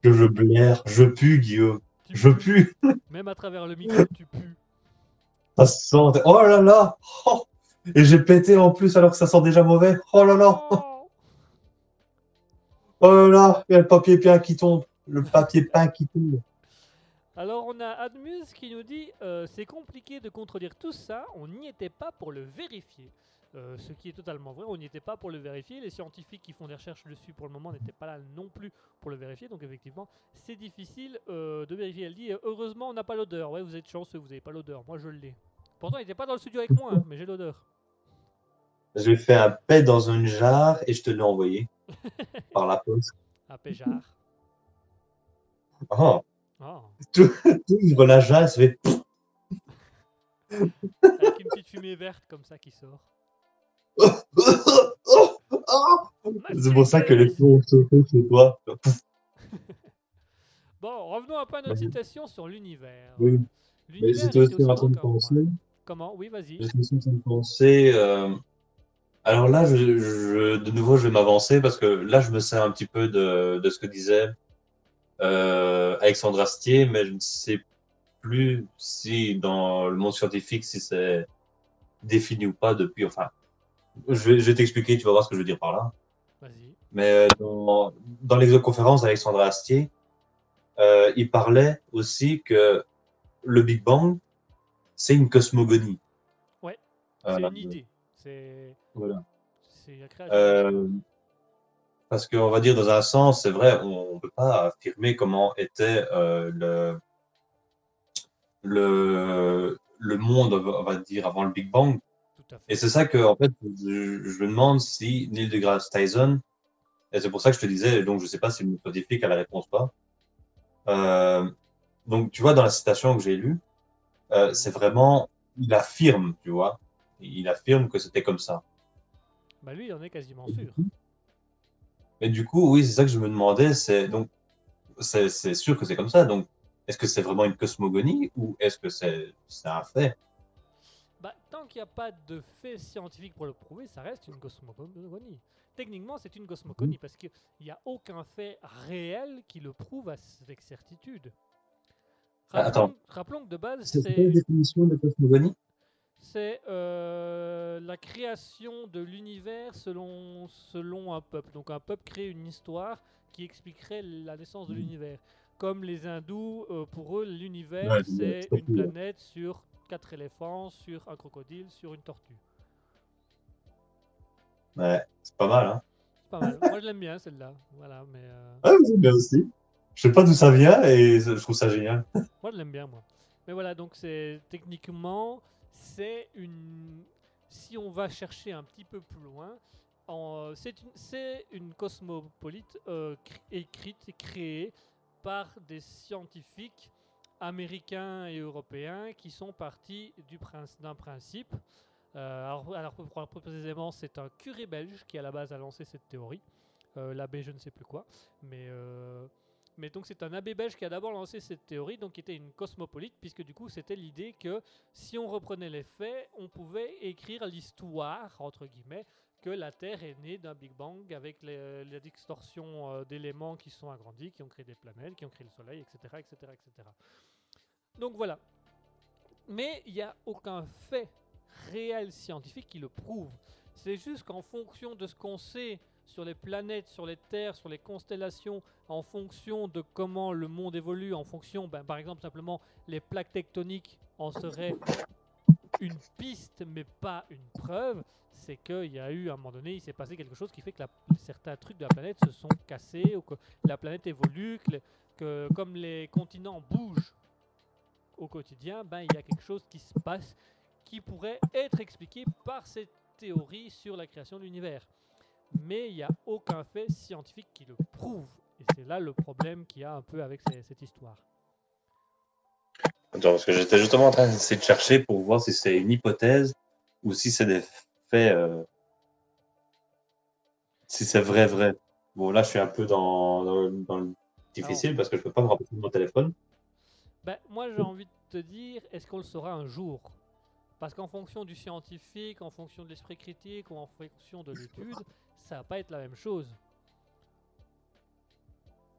que je blaire, je pue, Guillaume, tu je pue. Même à travers le micro, tu pues. Ça sent. Oh là là. Oh. Et j'ai pété en plus alors que ça sent déjà mauvais. Oh là là. Oh Oh là là. Il y a le papier peint qui tombe. Le papier peint qui tombe. Alors on a Admus qui nous dit euh, c'est compliqué de contredire tout ça, on n'y était pas pour le vérifier. Euh, ce qui est totalement vrai, on n'y était pas pour le vérifier. Les scientifiques qui font des recherches dessus pour le moment n'étaient pas là non plus pour le vérifier. Donc effectivement, c'est difficile euh, de vérifier. Elle dit euh, heureusement on n'a pas l'odeur. Ouais, vous êtes chanceux, vous n'avez pas l'odeur. Moi je l'ai. Pourtant il n'était pas dans le studio avec moi, hein, mais j'ai l'odeur. J'ai fait un paix dans une jarre et je te l'ai envoyé par la poste. À Péjard. Oh. Ah. Tu ouvres la jarre, ça fait. Avec une petite fumée verte comme ça qui sort. C'est pour ça que les plombs sont chauffés chez toi. Bon, revenons un peu à notre citation sur l'univers. Oui. Mais j'étais aussi en train de penser. Comment? Oui, vas-y. J'étais aussi en train de penser. euh, Alors là, je, je- de nouveau, je vais m'avancer parce que là, je me sers un petit peu de, de ce que disait euh, Alexandre Astier, mais je ne sais plus si dans le monde scientifique, si c'est défini ou pas depuis. Enfin, je vais, je vais t'expliquer, tu vas voir ce que je veux dire par là. Mais euh, dans, dans l'exoconférence d'Alexandre Astier, euh, il parlait aussi que le Big Bang, c'est une cosmogonie. Ouais, Euh, c'est une idée. C'est Voilà. c'est la création. Euh, parce qu'on va dire dans un sens, c'est vrai, on ne peut pas affirmer comment était euh, le, le, le monde, on va dire, avant le Big Bang. Tout à fait. Et c'est ça que, en fait, je, je me demande si Neil deGrasse Tyson, et c'est pour ça que je te disais, donc je sais pas si le scientifique a la réponse ou pas. Euh, donc, tu vois, dans la citation que j'ai lue, euh, c'est vraiment, il affirme, tu vois, il affirme que c'était comme ça. Bah lui, il en est quasiment sûr. Mais du coup, oui, c'est ça que je me demandais, c'est donc, c'est sûr que c'est comme ça. Donc, est-ce que c'est vraiment une cosmogonie ou est-ce que c'est c'est un fait? Bah, tant qu'il n'y a pas de fait scientifique pour le prouver, ça reste une cosmogonie. Techniquement, c'est une cosmogonie parce qu'il n'y a aucun fait réel qui le prouve avec certitude. Ah, attends. Rappelons, rappelons que de base, C'est c'est quoi la définition de cosmogonie? c'est euh, la création de l'univers selon, selon un peuple. Donc un peuple crée une histoire qui expliquerait la naissance de Mhm. l'univers. Comme les hindous, euh, pour eux, l'univers, Ouais, c'est une planète sur quatre éléphants, sur un crocodile, sur une tortue. Ouais, c'est pas mal, hein? C'est pas mal. Moi, je l'aime bien, celle-là. Voilà, mais... euh, Ah, bien aussi. Je sais pas d'où ça vient et je trouve ça génial. Moi, je l'aime bien, moi. Mais voilà, donc c'est techniquement, c'est une. Si on va chercher un petit peu plus loin, en- c'est une, c'est une cosmopolite euh, cr- écrite et créée par des scientifiques américains et européens qui sont partis d'un principe. Euh, alors, précisément, c'est un curé belge qui à la base a lancé cette théorie. Euh, L'abbé, je ne sais plus quoi, mais euh, mais donc c'est un abbé belge qui a d'abord lancé cette théorie, donc qui était une cosmopolite, puisque du coup c'était l'idée que si on reprenait les faits, on pouvait écrire l'histoire, entre guillemets, que la Terre est née d'un Big Bang avec les, les distorsions euh, d'éléments qui sont agrandis, qui ont créé des planètes, qui ont créé le Soleil, etc. etc., etc. Donc voilà. Mais il n'y a aucun fait réel scientifique qui le prouve. C'est juste qu'en fonction de ce qu'on sait sur les planètes, sur les terres, sur les constellations, en fonction de comment le monde évolue, en fonction, ben, par exemple, simplement, les plaques tectoniques en seraient une piste, mais pas une preuve, c'est qu'il y a eu, à un moment donné, il s'est passé quelque chose qui fait que certains trucs de la planète se sont cassés, ou que la planète évolue, que, comme les continents bougent au quotidien, ben, il y a quelque chose qui se passe qui pourrait être expliqué par cette théorie sur la création de l'univers. Mais il n'y a aucun fait scientifique qui le prouve. Et c'est là le problème qu'il y a un peu avec cette histoire. Attends, parce que j'étais justement en train d'essayer de chercher pour voir si c'est une hypothèse ou si c'est des euh, Si c'est vrai, vrai. Bon, là, je suis un peu dans, dans, dans le difficile parce que je peux pas me rapprocher de mon téléphone. Ben, moi, j'ai envie de te dire, est-ce qu'on le saura un jour? Parce qu'en fonction du scientifique, en fonction de l'esprit critique ou en fonction de l'étude, ça va pas être la même chose.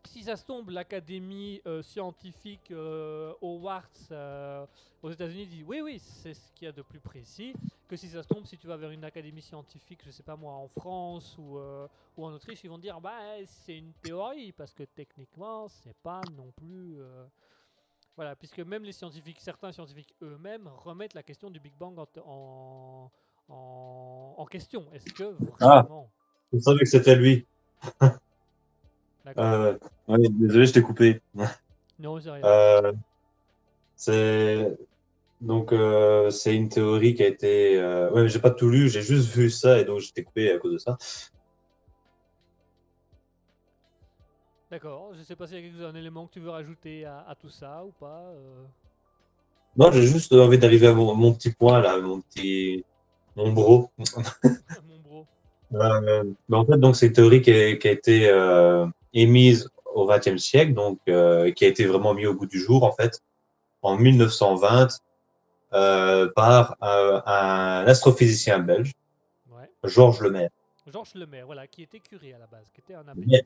Si ça se tombe, l'académie euh, scientifique euh, Howard euh, aux États-Unis dit oui, oui, c'est ce qu'il y a de plus précis. Que si ça se tombe, si tu vas vers une académie scientifique, je sais pas moi, en France ou, euh, ou en Autriche, ils vont te dire bah c'est une théorie parce que techniquement c'est pas non plus. voilà, puisque même les scientifiques, certains scientifiques eux-mêmes remettent la question du Big Bang en, en, en- en question. Est-ce que Ah. vraiment Je savais que c'était lui. Euh, ouais, désolé, je t'ai coupé. Non, c'est rien. Euh, c'est donc euh, c'est une théorie qui a été. Euh... Ouais, mais j'ai pas tout lu, j'ai juste vu ça et donc j'étais coupé à cause de ça. D'accord. Je sais pas s'il y a quelque- un élément que tu veux rajouter à, à tout ça ou pas. euh. Non, j'ai juste envie d'arriver à mon, mon petit point là, mon petit mon bro. Mon bro. Euh, mais en fait, donc c'est une théorie qui a, qui a été émise au XXe siècle, donc euh, qui a été vraiment mis au bout du jour en fait en 1920 euh, par un, un astrophysicien belge, Ouais. Georges Lemaire. Georges Lemaire, voilà, qui était curé à la base, qui était un abbé.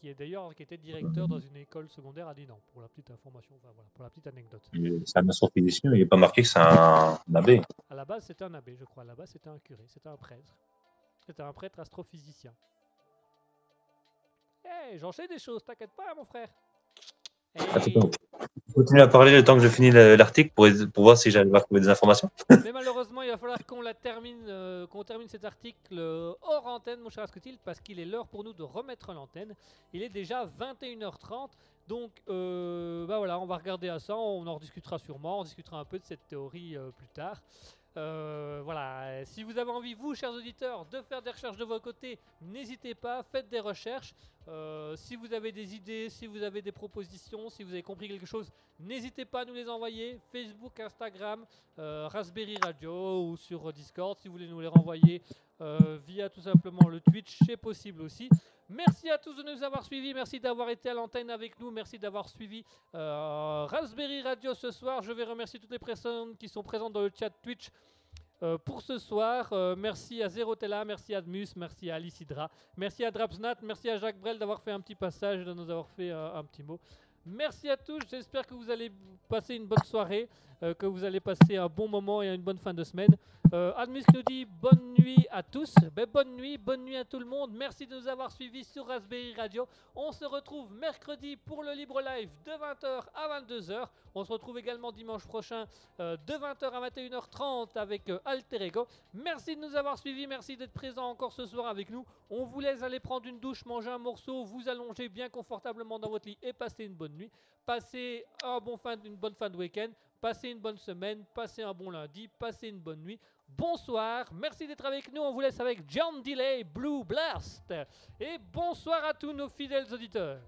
Qui est d'ailleurs qui était directeur dans une école secondaire à Dinan, pour la petite information, enfin voilà, pour la petite anecdote. C'est un astrophysicien, il n'est pas marqué que c'est un, un abbé. À la base, c'était un abbé, je crois. À la base, c'était un curé, c'était un prêtre. C'était un prêtre astrophysicien. Eh, j'en sais des choses, t'inquiète pas, mon frère. Hey. Continue à parler le temps que je finis le- l'article pour, pour voir si j'arrive à trouver des informations. Mais malheureusement, il va falloir qu'on la termine, euh, qu'on termine cet article euh, hors antenne, mon cher Ascotil, parce qu'il est l'heure pour nous de remettre l'antenne. Il est déjà 21h30, donc euh, bah voilà, on va regarder à ça, on en rediscutera sûrement, on discutera un peu de cette théorie euh, plus tard. Euh, voilà, si vous avez envie, vous, chers auditeurs, de faire des recherches de votre côté, n'hésitez pas, faites des recherches. Euh, si vous avez des idées, si vous avez des propositions, si vous avez compris quelque chose, n'hésitez pas à nous les envoyer. Facebook, Instagram, euh, Raspberry Radio ou sur Discord si vous voulez nous les renvoyer via tout simplement le Twitch, c'est possible aussi. Merci à tous de nous avoir suivis, merci d'avoir été à l'antenne avec nous, merci d'avoir suivi euh, Raspberry Radio ce soir. Je vais remercier toutes les personnes qui sont présentes dans le chat Twitch. euh, pour ce soir, Euh, merci à Zerotella, merci à Admus, merci à Alice Hydra, merci à Drapsnat, merci à Jacques Brel d'avoir fait un petit passage et de nous avoir fait un petit mot. Merci à tous, j'espère que vous allez passer une bonne soirée, euh, que vous allez passer un bon moment et une bonne fin de semaine. Euh, Admus nous dit bonne nuit à tous. Ben, bonne nuit, bonne nuit à tout le monde. Merci de nous avoir suivis sur Raspberry Radio. On se retrouve mercredi pour le Libre Live de 20h à 22h. On se retrouve également dimanche prochain euh, de 20h à 21h30 avec Alter Ego. Merci de nous avoir suivis, merci d'être présents encore ce soir avec nous. On vous laisse aller prendre une douche, manger un morceau, vous allonger bien confortablement dans votre lit et passer une bonne nuit. Passez une bonne fin de week-end. Passez une bonne semaine, passez un bon lundi, passez une bonne nuit. Bonsoir, merci d'être avec nous. On vous laisse avec John Delay, Blue Blast. Et bonsoir à tous nos fidèles auditeurs.